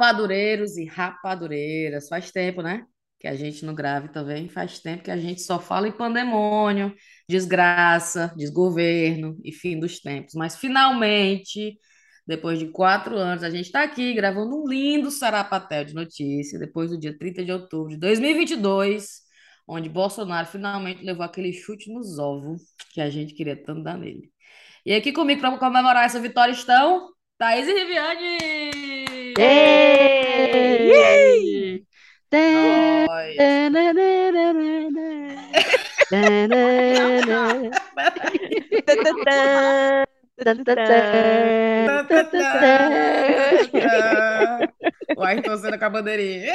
Rapadureiros e rapadureiras. Faz tempo, né? Que a gente não grave também. Faz tempo que a gente só fala em pandemônio, desgraça, desgoverno e fim dos tempos. Mas finalmente, depois de quatro anos, a gente está aqui gravando um lindo sarapatel de notícia, depois do dia 30 de outubro de 2022, onde Bolsonaro finalmente levou aquele chute nos ovos que a gente queria tanto dar nele. E aqui comigo para comemorar essa vitória estão Thaís e Riviane! Yay! Nós. O Ayrton Senna com a bandeirinha.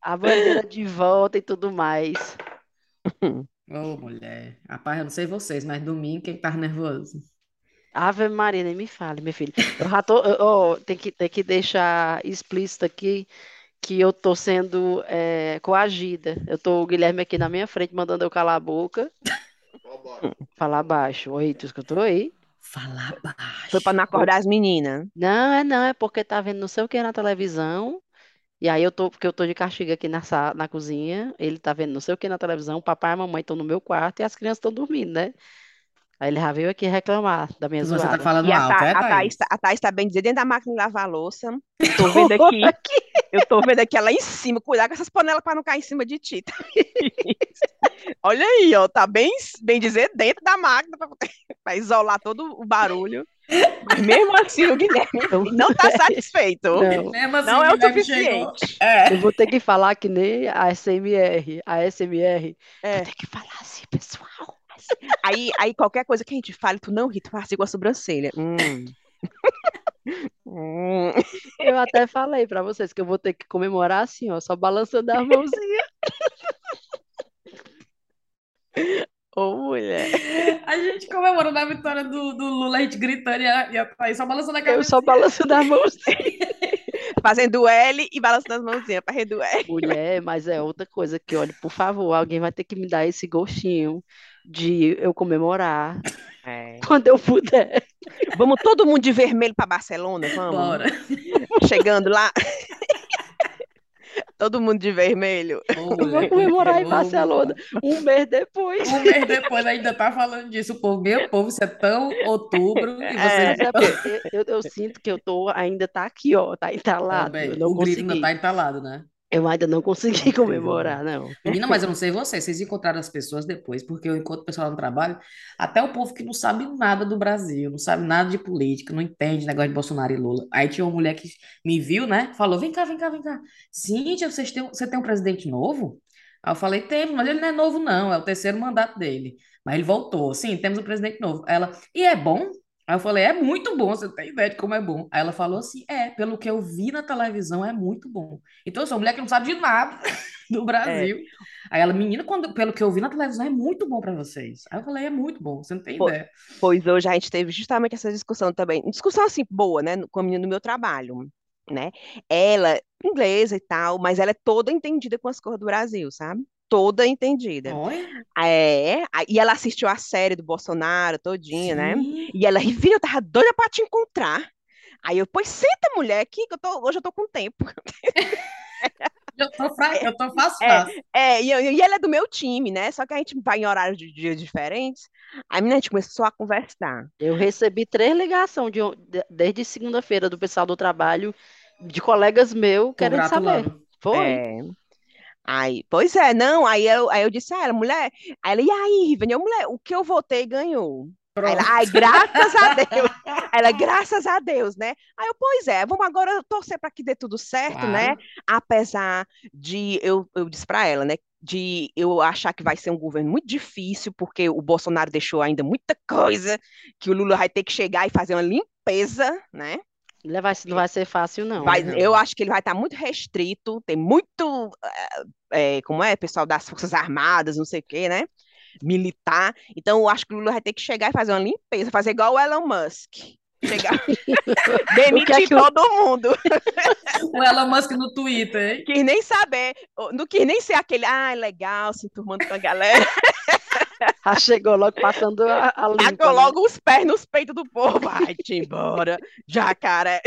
A bandeira de volta e tudo mais. Ô, mulher. Rapaz, eu não sei vocês, mas domingo quem tá nervoso? Ave Maria, nem me fale, meu filho. Eu já tô, eu- ó, tem que, tem que deixar explícito aqui que eu tô sendo é, coagida. Eu tô o Guilherme aqui na minha frente mandando eu calar a boca, falar baixo. Oi, tu escutou aí? Falar baixo. Foi pra não acordar as meninas. Não, é não, é porque tá vendo não sei o que na televisão. E aí eu tô, porque eu tô de castigo aqui na, sa- na cozinha, ele tá vendo não sei o que na televisão, o papai e a mamãe estão no meu quarto e as crianças estão dormindo, né? Aí ele já veio aqui reclamar da minha Você tá zoada. falando E a, alto, Tha- é, a Thaís, Thaís? tá- a Thaís tá bem dizer dentro da máquina de lavar louça. Eu tô vendo aqui, eu tô vendo aqui ela em cima. Cuidado com essas panelas para não cair em cima de ti. Olha aí, ó, tá bem, bem dizer dentro da máquina para isolar todo o barulho. Mas mesmo assim o Guilherme não tá satisfeito. Não, Mesmo assim, Não é o Guilherme chegou. suficiente. É. eu vou ter que falar que nem a SMR. A SMR. É. Vou ter que falar assim, pessoal. Aí, aí qualquer coisa que a gente fale, tu não ri, tu faz igual a sobrancelha. Hum. Hum. Eu até falei pra vocês que eu vou ter que comemorar assim, ó, só balançando a mãozinha. Ô, mulher. A gente comemorando a vitória do, do Lula, a gente gritando e a, e a Thaís só balançando a Eu cabeça. só balançando a mãozinha. Fazendo L e balançando as mãozinhas para L. Mulher, mas é outra coisa que, olha, por favor, alguém vai ter que me dar esse gostinho de eu comemorar É. quando eu puder. Vamos todo mundo de vermelho para Barcelona, vamos? Bora. Chegando lá. todo mundo de vermelho. Eu vou comemorar em Barcelona um mês depois. Um mês depois ainda tá falando disso. O povo, meu povo, isso é tão outubro e Mas vocês é porque eu, eu sinto que eu tô, ainda tá aqui, ó, tá entalado. também. Eu não O grito ainda tá entalado, né? Eu ainda não consegui comemorar, não. Menina, mas eu não sei vocês, vocês encontraram as pessoas depois, porque eu encontro o pessoal no trabalho, até o povo que não sabe nada do Brasil, não sabe nada de política, não entende negócio de Bolsonaro e Lula. Aí tinha uma mulher que me viu, né? Falou: vem cá, vem cá, vem cá. Cíntia, vocês têm, você tem um presidente novo? Aí eu falei: temos, mas ele não é novo, não, é o terceiro mandato dele. Mas ele voltou, sim, temos um presidente novo. Ela, e é bom? Aí eu falei, é muito bom, você tem ideia de como é bom. Aí ela falou assim, é, pelo que eu vi na televisão, é muito bom. Então eu sou uma mulher que não sabe de nada do Brasil. Aí ela, menina, quando, pelo que eu vi na televisão, é muito bom pra vocês. Aí eu falei, é muito bom, você não tem Pô, ideia. Pois hoje a gente teve justamente essa discussão também. Discussão assim, boa, né? Com a menina do meu trabalho, né? Ela, inglesa e tal, mas ela é toda entendida com as cores do Brasil, sabe? Toda entendida. Olha, É, e ela assistiu a série do Bolsonaro todinha, né? sim. E ela, Rivinha, eu tava doida pra te encontrar. Aí eu, pois senta, mulher, aqui, que eu tô, hoje eu tô com tempo. Eu tô fraca, eu tô fácil, É, fácil. é, e, eu- e ela é do meu time, né? Só que a gente vai em horários de dias diferentes. Aí, menina, a gente começou a conversar. Eu recebi três ligações de, desde segunda-feira do pessoal do trabalho, de colegas meus, querendo saber. Foi. É. Aí, pois é, não, aí eu, aí eu disse a ela, mulher, aí ela, e aí, Rivane, eu, mulher, o que eu votei ganhou. Aí ela, ai, graças a Deus. Ela, graças a Deus, né? Aí eu, pois é, vamos agora torcer para que dê tudo certo, né? Claro. Apesar de, eu, eu disse para ela, né? De eu achar que vai ser um governo muito difícil, porque o Bolsonaro deixou ainda muita coisa, que o Lula vai ter que chegar e fazer uma limpeza, né? Não vai, não vai ser fácil, não. Vai, não. eu acho que ele vai estar muito restrito, tem muito, é, como é, pessoal das Forças Armadas, não sei o quê, né? Militar. Então, eu acho que o Lula vai ter que chegar e fazer uma limpeza, fazer igual o Elon Musk. Chegar, é demitir que o- todo mundo. O Elon Musk no Twitter, hein? Quis nem saber, não quis nem ser aquele, ah, legal, se enturmando com a galera. Já chegou logo passando a, a limpa, Tacou né? logo os pés nos peitos do povo. Vai-te embora, jacaré.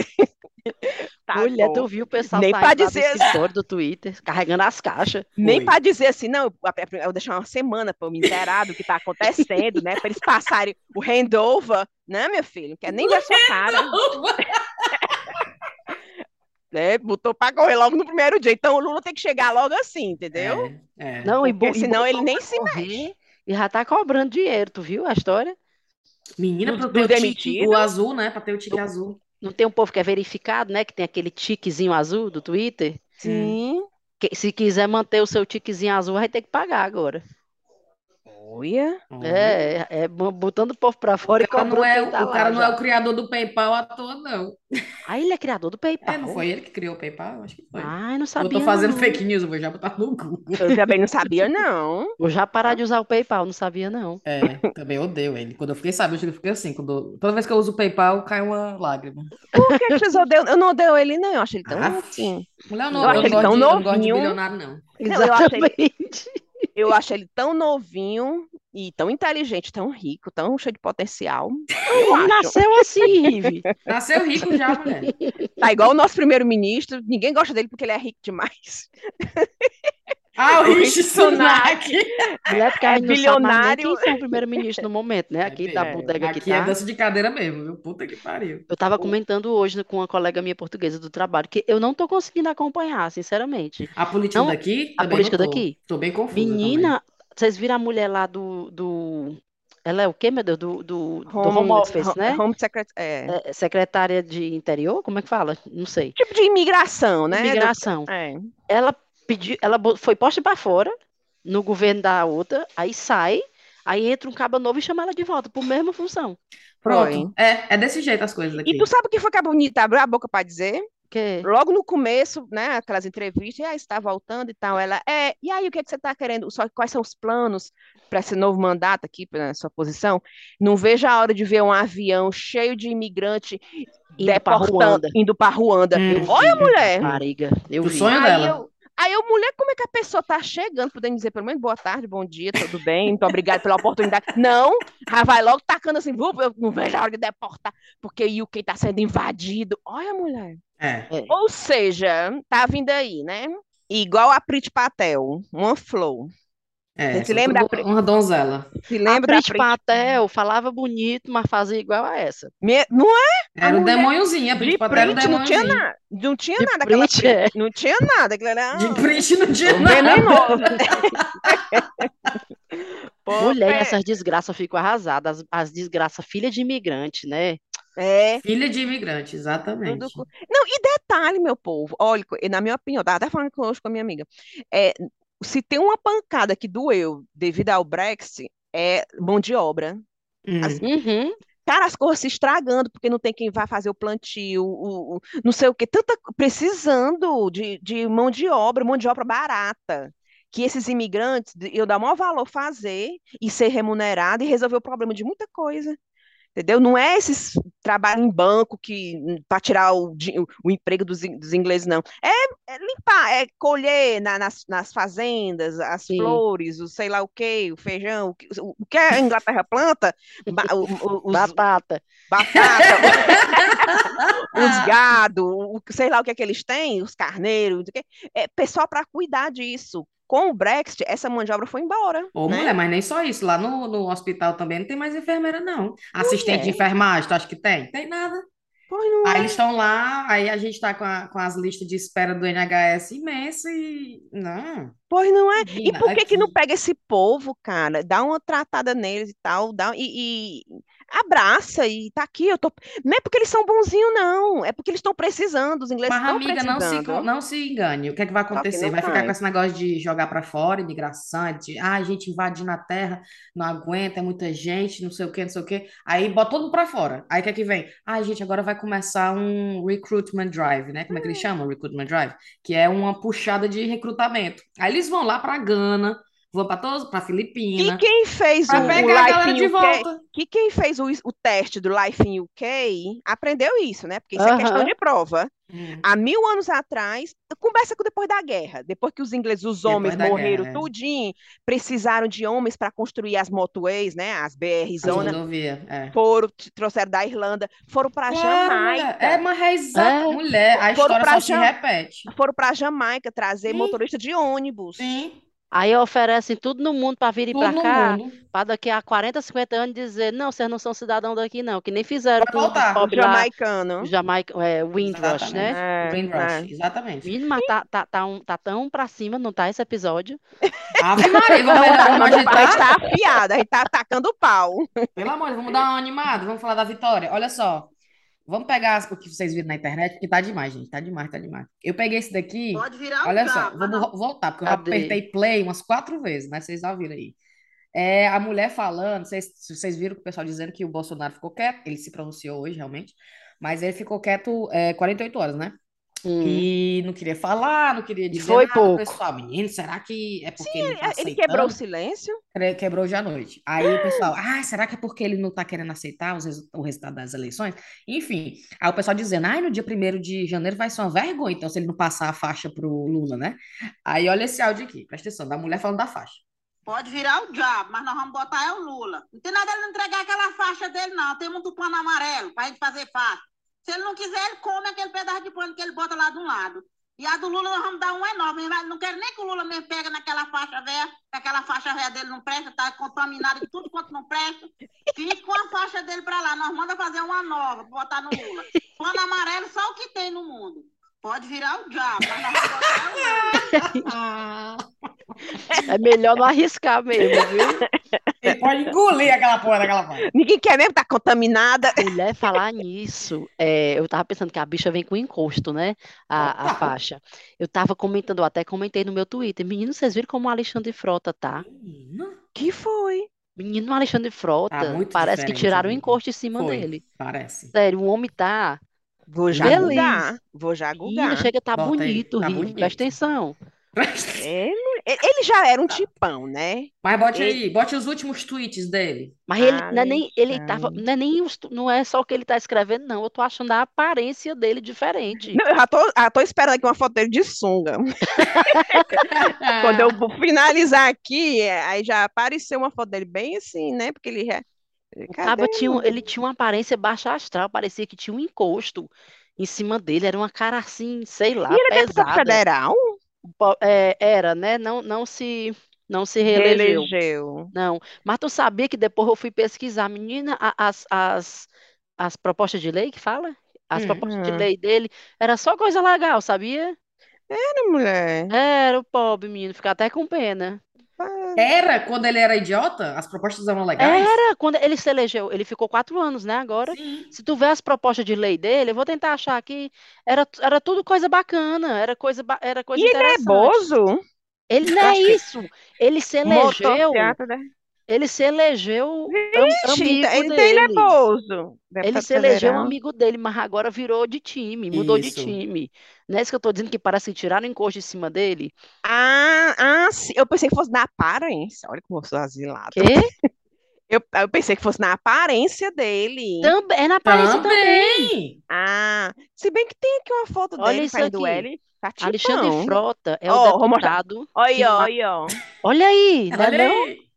Tá Mulher, bom. tu viu o pessoal Nem pra lá do dizer- escritório do Twitter, carregando as caixas. Nem para dizer assim, não, eu, eu vou deixar uma semana para eu me inteirar do que tá acontecendo, né? Para eles passarem o handover, né, meu filho? Não quer nem ver a sua cara, né? Botou para correr logo no primeiro dia. Então o Lula tem que chegar logo assim, entendeu? É, é. Não, e, Porque bo- e senão ele nem pra se correr mexe. E já tá cobrando dinheiro, tu viu a história? Menina, Do- pra do ter o tique, o azul, né? Pra ter o tique azul. Não tem um povo que é verificado, né? Que tem aquele tiquezinho azul do Twitter. Sim. Que, se quiser manter o seu tiquezinho azul, vai ter que pagar agora. Olha. Olha. É, é bo- botando o povo pra fora O e cara cobrando não é, tá o lá cara não é já. o criador do PayPal à toa, não. Ah, ele é criador do PayPal. É, não foi ele que criou o PayPal? Eu Acho que foi. Ai, não eu sabia tô fazendo não. fake news, eu vou já botar no Google. Eu também não sabia, não. Vou já parar de usar o PayPal, não sabia não. É, também odeio ele. Quando eu fiquei sabendo, eu fiquei assim. Quando, toda vez que eu uso o PayPal, cai uma lágrima. Por que que vocês odeiam? Eu não odeio ele, não. Eu acho ele tão Ah, assim. Mulher, eu Eu não, acho eu não ele gosto tão de, eu não gosto de bilionário, não. Não, eu Exatamente. Eu acho ele tão novinho e tão inteligente, tão rico, tão cheio de potencial. Eu Ele acho. nasceu assim, Rive. Nasceu rico já, mulher. Tá igual o nosso primeiro-ministro. Ninguém gosta dele porque ele é rico demais. Ah, o Rishi Sunak. Sunak. Mulher, porque É mais nem bilionário. quem são o primeiro-ministro no momento, né? Aqui da É, bodega que Aqui é tá. dança de cadeira mesmo, viu? Puta que pariu. Eu tava comentando hoje com uma colega minha portuguesa do trabalho que eu não tô conseguindo acompanhar, sinceramente. A política Não, daqui, a também política tô. daqui? Tô bem confusa também. Menina, vocês viram a mulher lá do, do... Ela é o quê, meu Deus? Do, do, do Home Home, Office, home, né? home secret, é. É, secretária de interior? Como é que fala? Não sei. Tipo de imigração, né? Imigração. É. Ela pediu, ela foi posta pra fora no governo da outra, aí sai, aí entra um caba novo e chama ela de volta por mesma função. Pronto. É, é desse jeito as coisas aqui. E tu sabe o que foi que a Bonita abriu a boca para dizer? Que Logo no começo, né, aquelas entrevistas, e aí está voltando e tal, ela, é, e aí o que é que você está querendo? Só, quais são os planos para esse novo mandato aqui, para sua posição? Não vejo a hora de ver um avião cheio de imigrante Indo pra deportando, Ruanda. indo para Ruanda. Hum. Olha, mulher! Rapariga, eu Do vi. sonho Aí dela. eu, aí eu, mulher, como é que a pessoa tá chegando, podendo dizer pelo menos boa tarde, bom dia, tudo bem, muito obrigada pela oportunidade. Não, já vai logo tacando assim, "Vu, eu não vejo a hora de deportar, porque o UK tá sendo invadido. Olha, mulher. É. Ou seja, tá vindo aí, né? Igual a Prit Patel, uma flow. É, Você se lembra da uma donzela. Se A lembra Prit Prit? Patel falava bonito, mas fazia igual a essa. Me- Não é Era um demôniozinho, a de Brit Patel era um Prit, não tinha nada. Não tinha De nada aquela Prit, Prit. é. Não tinha nada. Aquilo era De Brit não tinha nada. venenoso. Pô, Mulher, pé- essas desgraças eu fico arrasada. As, as desgraças, filha de imigrante, né? É, Filha de imigrante, exatamente. Não, e detalhe, meu povo, olha, na minha opinião, tava até falando com- hoje com a minha amiga, é, se tem uma pancada que doeu devido ao Brexit, é mão de obra. Hum. As- Uhum. Cara, as coisas se estragando, porque não tem quem vá fazer o plantio, o, o- não sei o quê, tanta, precisando de, de mão de obra, mão de obra barata, que esses imigrantes, eu dar maior valor fazer e ser remunerado e resolver o problema de muita coisa. Entendeu? Não é esses trabalho em banco que para tirar o, o, emprego dos, dos ingleses, não. É, é limpar, é colher na- nas, nas fazendas as Sim. flores, o sei lá o quê, o feijão, o que, o que a Inglaterra planta, o- os, Batata. batata, os gado, o, sei lá o que é que eles têm, os carneiros. É pessoal para cuidar disso. Com o Brexit, essa mão de obra foi embora, Ô, né? mulher, mas nem só isso. Lá no, no hospital também não tem mais enfermeira, não. Assistente de enfermagem, tu acha que tem? Tem nada. Pois não Aí é. eles estão lá, aí a gente tá com, a- com as listas de espera do NHS imensa e. Não. Pois não é. E por que que não pega esse povo, cara? Dá uma tratada neles e tal, dá, e, e abraça e tá aqui, eu tô. Não é porque eles são bonzinhos, não. É porque eles estão precisando, os ingleses Mas, estão amiga, não se, precisando. não se engane. O que é que vai acontecer? Vai ficar com esse negócio de jogar para fora, imigração, de ah, a gente invadindo a terra, não aguenta, é muita gente, não sei o quê, não sei o quê. Aí bota todo mundo para fora. Aí o que é que vem? Ah, gente, agora vai começar um recruitment drive, né? Como é que eles chamam? Recruitment drive? Que é uma puxada de recrutamento. Aí eles vão lá para Gana, vão para todos, para E Filipina, quem fez o, o pegar a Life galera in de UK, volta. que quem fez o, o teste do Life in UK aprendeu isso, né? Porque isso é questão de prova. Hum, Há mil anos atrás, conversa com depois da guerra, depois que os ingleses, os homens morreram guerra, tudinho, precisaram de homens para construir as motorways, né? As BR As zona, rodovias, é. foram, trouxeram da Irlanda, foram para mulher. É, Jamaica, mas é. É. Mulher, a foram história só se Jam... repete. foram para Jamaica trazer Sim, motorista de ônibus. sim. Aí oferecem tudo no mundo para vir Tudo para no cá, mundo. para daqui a 40, 50 anos dizer, não, vocês não são cidadão daqui não, que nem fizeram Pra os voltar. Lá, jamaicanos. Jamaica, é, Windrush, né? Exatamente. É, Windrush, é. exatamente. Menino, mas tá, tá, tá, um- tá tão pra cima, não tá esse episódio? Ave Maria, vamos, tá, vamos mas a gente tá afiada, a gente tá atacando o pau. Pelo amor de Deus, vamos dar uma animada, vamos falar da vitória. Olha só, vamos pegar as- o que vocês viram na internet, porque tá demais, gente, tá demais, tá demais. Eu peguei esse daqui, Pode virar o olha só, mas vamos não. vo- voltar, porque eu já Cadê? apertei play umas quatro vezes, né? Vocês já viram aí. É, a mulher falando, vocês, se vocês viram o pessoal dizendo que o Bolsonaro ficou quieto, ele se pronunciou hoje, realmente, mas ele ficou quieto é, 48 horas, né? Hum. Que não queria falar, não queria E dizer foi nada, o pouco. pessoal, menino, será que é porque ele não tá Ele quebrou o silêncio. Quebrou hoje à noite. Aí o pessoal, ah, será que é porque ele não tá querendo aceitar os o resultado das eleições? Enfim, aí o pessoal dizendo, ai, no dia primeiro de janeiro vai ser uma vergonha, então, se ele não passar a faixa pro Lula, né? Aí olha esse áudio aqui, presta atenção, da mulher falando da faixa. Pode virar o diabo, mas nós vamos botar é o Lula. Não tem nada ele entregar aquela faixa dele, não. Tem muito pano amarelo pra gente fazer faixa. Se ele não quiser, ele come aquele pedaço de pano que ele bota lá de um lado. E a do Lula nós vamos dar um enorme. Não quero nem que o Lula mesmo pegue naquela faixa velha, que aquela faixa velha dele não presta, tá contaminada de tudo quanto não presta. Fique com a faixa dele pra lá. Nós manda fazer uma nova, botar no Lula. Pano amarelo, só o que tem no mundo. Pode virar o diabo, mas nós vamos botar o Lula. É melhor não arriscar mesmo, viu? Ele pode engolir aquela porra daquela faixa. Ninguém quer mesmo, tá contaminada. Mulher falar nisso, é, eu tava pensando que a bicha vem com encosto, né? A, a faixa. Eu tava comentando, eu até comentei no meu Twitter. Menino, vocês viram como o Alexandre Frota tá? Menina, Que foi? Menino, o Alexandre Tá Frota, muito parece que tiraram o encosto em cima Foi, dele. parece. Sério, o homem tá Vou já gugar. Vou já Menino, gugar. chega, tá Bota aí, bonito, tá Ri, bonito. presta atenção. Ele, ele já era um tipão, né? Mas bote Ele- aí, bote os últimos tweets dele. Mas ele não é nem, ele tava, Alexandre. não é nem os- não é só o que ele tá escrevendo, não. Eu tô achando a aparência dele diferente. Não, eu já tô, já tô esperando aqui uma foto dele de sunga. Quando eu vou finalizar aqui, é, aí já apareceu uma foto dele bem assim, né? Porque ele já. O Cadê tinha, ele tinha uma aparência baixa astral, parecia que tinha um encosto em cima dele, era uma cara assim, sei lá, E ele é deputado pesada. federal? É, era, né? Não, não se, não se reelegeu. Reelegeu. Não. Mas tu sabia que depois eu fui pesquisar, menina, as, as, as propostas de lei que fala? As propostas de Hum. lei dele era só coisa legal, sabia? Era mulher. Era o pobre menino, ficar até com pena. Era quando ele era idiota? As propostas eram legais? Era, quando ele se elegeu, ele ficou quatro anos, né? Agora, Sim. se tu vê as propostas de lei dele, eu vou tentar achar aqui, era, era tudo coisa bacana, era coisa, era coisa E ele é interessante. bozo? Ele não é isso. Ele se elegeu, Motocicleta, né? Ele se elegeu Vixe, amigo ele é dele. bozo. Ele Deputado se elegeu um amigo dele, mas agora virou de time, mudou de Isso. time. Não é isso que eu tô dizendo que parece que tiraram o encosto em cima dele? Ah, ah, sim. Eu pensei que fosse na aparência. Olha como eu sou asilada. Quê? Eu, eu pensei que fosse na aparência dele. Também, é na aparência também. Também. Ah, se bem que tem aqui uma foto Olha dele fazendo aqui. L. Tá Alexandre. Frota é o vou mostrar. deputado Olha, ma- olha, aí, não é Olha não?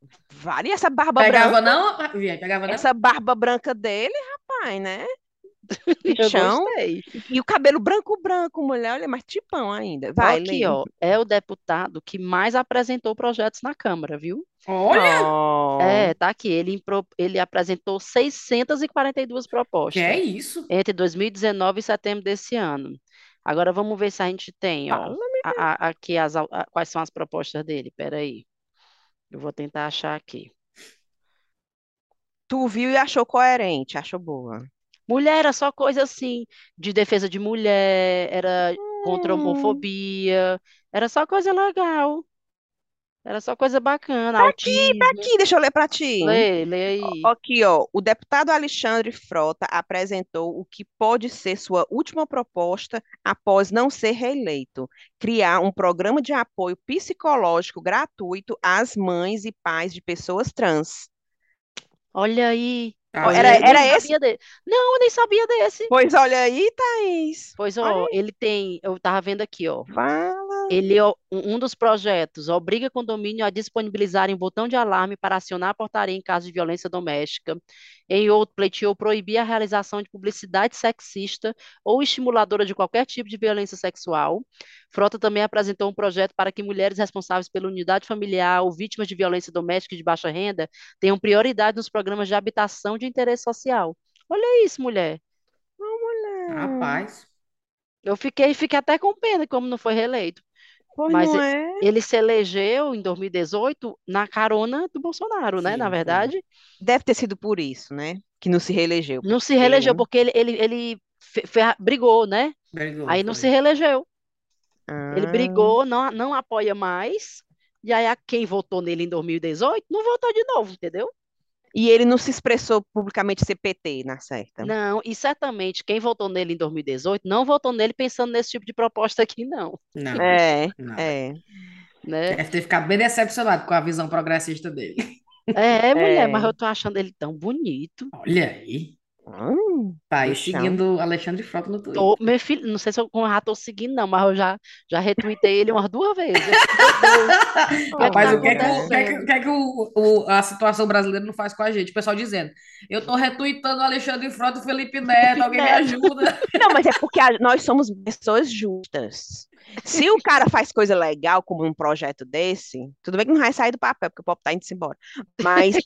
Vale essa barba branca. Pegava não? Via, pegava não? Essa barba branca dele, rapaz, né? Gostei. E o cabelo branco, branco, mulher, olha, mais tipão ainda. Vai, Aqui, lê. ó, é o deputado que mais apresentou projetos na Câmara, viu? Olha, Oh. É, tá aqui. Ele, ele apresentou 642 que propostas é isso? entre 2019 e setembro desse ano. Agora vamos ver se a gente tem, ó, a- a- aqui as, a- quais são as propostas dele. Peraí. Eu vou tentar achar aqui. Tu viu e achou coerente, achou boa. Mulher era só coisa assim, de defesa de mulher, era contra a Hum. homofobia, era só coisa legal. Era só coisa bacana, Tá aqui, tá autismo. aqui, deixa eu ler pra ti. Lê, lê aí. Ó, Aqui, ó, o deputado Alexandre Frota apresentou o que pode ser sua última proposta após não ser reeleito: criar um programa de apoio psicológico gratuito às mães e pais de pessoas trans. Olha aí, Ah, era- era esse? Não, eu nem sabia desse. Pois olha aí, Thaís. Pois, Olha ó, ele tem, eu tava vendo aqui, ó. Fala. Ele, ó, um um dos projetos, obriga condomínio a disponibilizarem botão de alarme para acionar a portaria em caso de violência doméstica. Em outro, pleiteou proibir a realização de publicidade sexista ou estimuladora de qualquer tipo de violência sexual. Frota também apresentou um projeto para que mulheres responsáveis pela unidade familiar ou vítimas de violência doméstica e de baixa renda tenham prioridade nos programas de habitação de interesse social. Olha isso, mulher. Rapaz. Eu fiquei, fiquei até com pena como não foi reeleito. Pois Mas não é? Ele se elegeu em 2018 na carona do Bolsonaro, né? Sim, Na. É Deve ter sido por isso, né? Que não se reelegeu. Não se reelegeu porque ele, ele, ele brigou, né? Brigou, Aí não foi. se reelegeu. Ele Ah, brigou, não, não apoia mais. E aí a quem votou nele em 2018 não votou de novo, entendeu? E ele não se expressou publicamente ser PT, na certa. Não, e certamente quem votou nele em 2018 não votou nele pensando nesse tipo de proposta aqui, não, Não, É, não. é. né? Deve ter ficado bem decepcionado com a visão progressista dele. É, mulher, mas É. eu tô achando ele tão bonito. Olha aí. Hum, Tá aí Bichão. seguindo Alexandre Frota no Twitter. Tô, meu filho, não sei se eu já tô seguindo, não, mas eu já, já retuitei ele umas duas vezes. Meu Deus. Rapaz, tá o que é que, o, o que, é o que é que o- o- a situação brasileira não faz com a gente? O pessoal dizendo, eu tô retweetando o Alexandre Frota e o Felipe Neto, alguém me ajuda. Não, mas é porque a- nós somos pessoas justas. Se o cara faz coisa legal, como um projeto desse, tudo bem que não vai sair do papel, porque o pop tá indo embora. Mas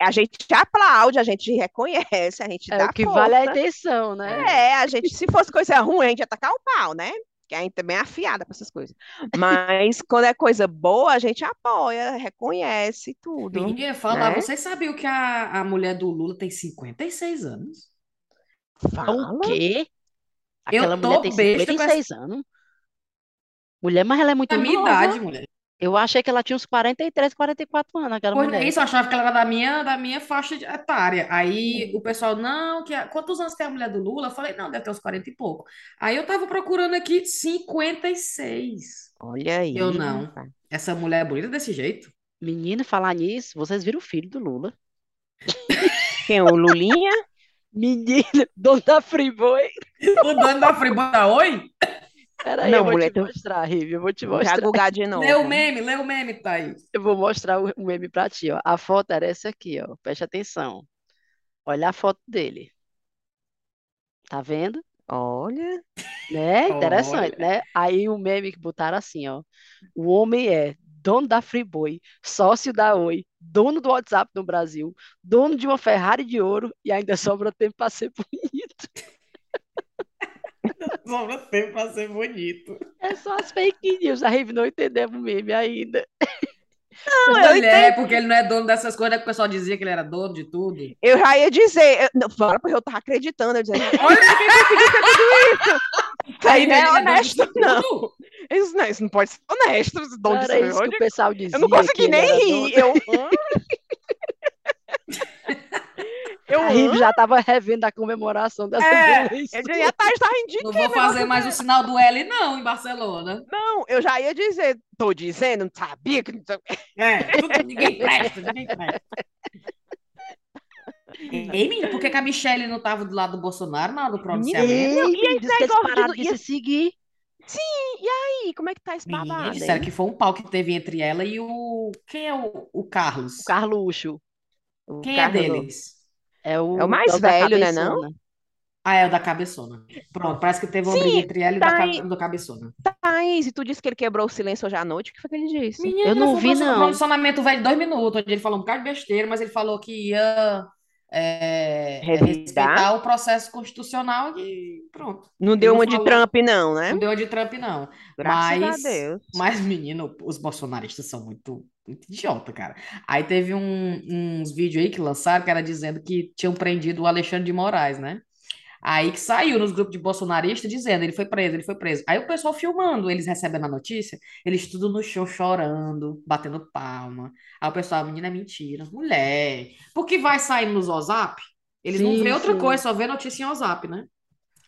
a gente aplaude, a gente reconhece, a gente É dá o que vale é a força. intenção, né? É, a gente, se fosse coisa ruim, a gente ia tacar o pau, né? Que a gente também é afiada para essas coisas. Mas quando é coisa boa, a gente apoia, reconhece tudo. Ninguém fala, né? vocês sabiam que a, a mulher do Lula tem 56 anos? Fala. O quê? Eu Aquela tô mulher tem besta com 56 anos. Mulher, mas ela é muito Da minha nova. idade, mulher. Eu achei que ela tinha uns 43, 44 anos, aquela Pois é mulher. isso, eu achava que ela era da minha, da minha faixa de- etária. Aí o pessoal, não, que a- quantos anos tem a mulher do Lula? Eu falei, não, deve ter uns 40 e pouco. Aí eu tava procurando aqui 56. Olha aí. Eu não. rapaz. Essa mulher é bonita desse jeito? Menino, falar nisso, vocês viram o filho do Lula. Quem? O Lulinha? Menino, dono da Friboi. O dono da Fribota, oi? Peraí, Não, eu vou mulher, te mostrar, Rivi, eu vou te mostrar. Gugar de novo. Lê o meme, lê o meme, Thaís. Eu vou mostrar o meme pra ti, ó. A foto era essa aqui, ó. Preste atenção. Olha a foto dele. Tá vendo? Olha. Né? Interessante, Olha. né? Aí o meme que botaram assim, ó. O homem é dono da Friboi, sócio da Oi, dono do WhatsApp no Brasil, dono de uma Ferrari de ouro e ainda sobra tempo para ser bonito. Sobra tempo pra ser bonito. É só as fake news. A Rive não entendemos o meme ainda. Não, eu Mulher, porque ele não é dono dessas coisas, né, que o pessoal dizia que ele era dono de tudo. Eu já ia dizer, eu, não, fala porque eu tava acreditando, eu dizia, Olha, quem conseguiu ter tudo isso? Isso aí não é ele honesto, não. Isso não, isso não pode ser honesto, esse dono aí. isso que o pessoal dizia. Eu não consegui ele nem rir. Eu? eu, A já estava revendo a comemoração dessa É, eleição. eu já ia estar tá de Não vou fazer mais o sinal do L, não, em Barcelona. Não, eu já ia dizer, tô dizendo, não sabia que não. É, tudo, ninguém presta, ninguém presta. Ei, menina, por que, que a Michelle não tava do lado do Bolsonaro na hora do pronunciamento? Ei, e aí, diz que eles negócio de- pararam de e- se seguir. E aí, como é que tá esse Menina, babado, disseram que foi um pau que teve entre ela e o. Quem é o, o Carlos? O Carluxo O Quem é Carlos- deles? É o, É o mais é o velho, né, não? Ah, é o da Cabeçona. Pronto, parece que teve uma Sim, briga entre ela e tá da, do Cabeçona. Thaís, e tu disse que ele quebrou o silêncio hoje à noite, o que foi que ele disse? Menina, Eu não um vi, não. pronunciamento velho de dois minutos, onde ele falou um bocado de besteira, mas ele falou que ia é, é, respeitar o processo constitucional e pronto. Não deu não uma de falou. Trump, não, né? Não deu de Trump, não. Graças Mas, a Deus. mas, menino, os bolsonaristas são muito, muito idiota, cara. Aí teve um- uns vídeos aí que lançaram que era dizendo que tinham prendido o Alexandre de Moraes, né? Aí que saiu nos grupos de bolsonaristas dizendo, ele foi preso, ele foi preso. Aí o pessoal filmando, eles recebendo a notícia, eles tudo no show chorando, batendo palma. Aí o pessoal, menina, é mentira. Mulher, porque vai sair nos WhatsApp, eles não Sim, vê outra sim. coisa, só vê notícia em WhatsApp, né?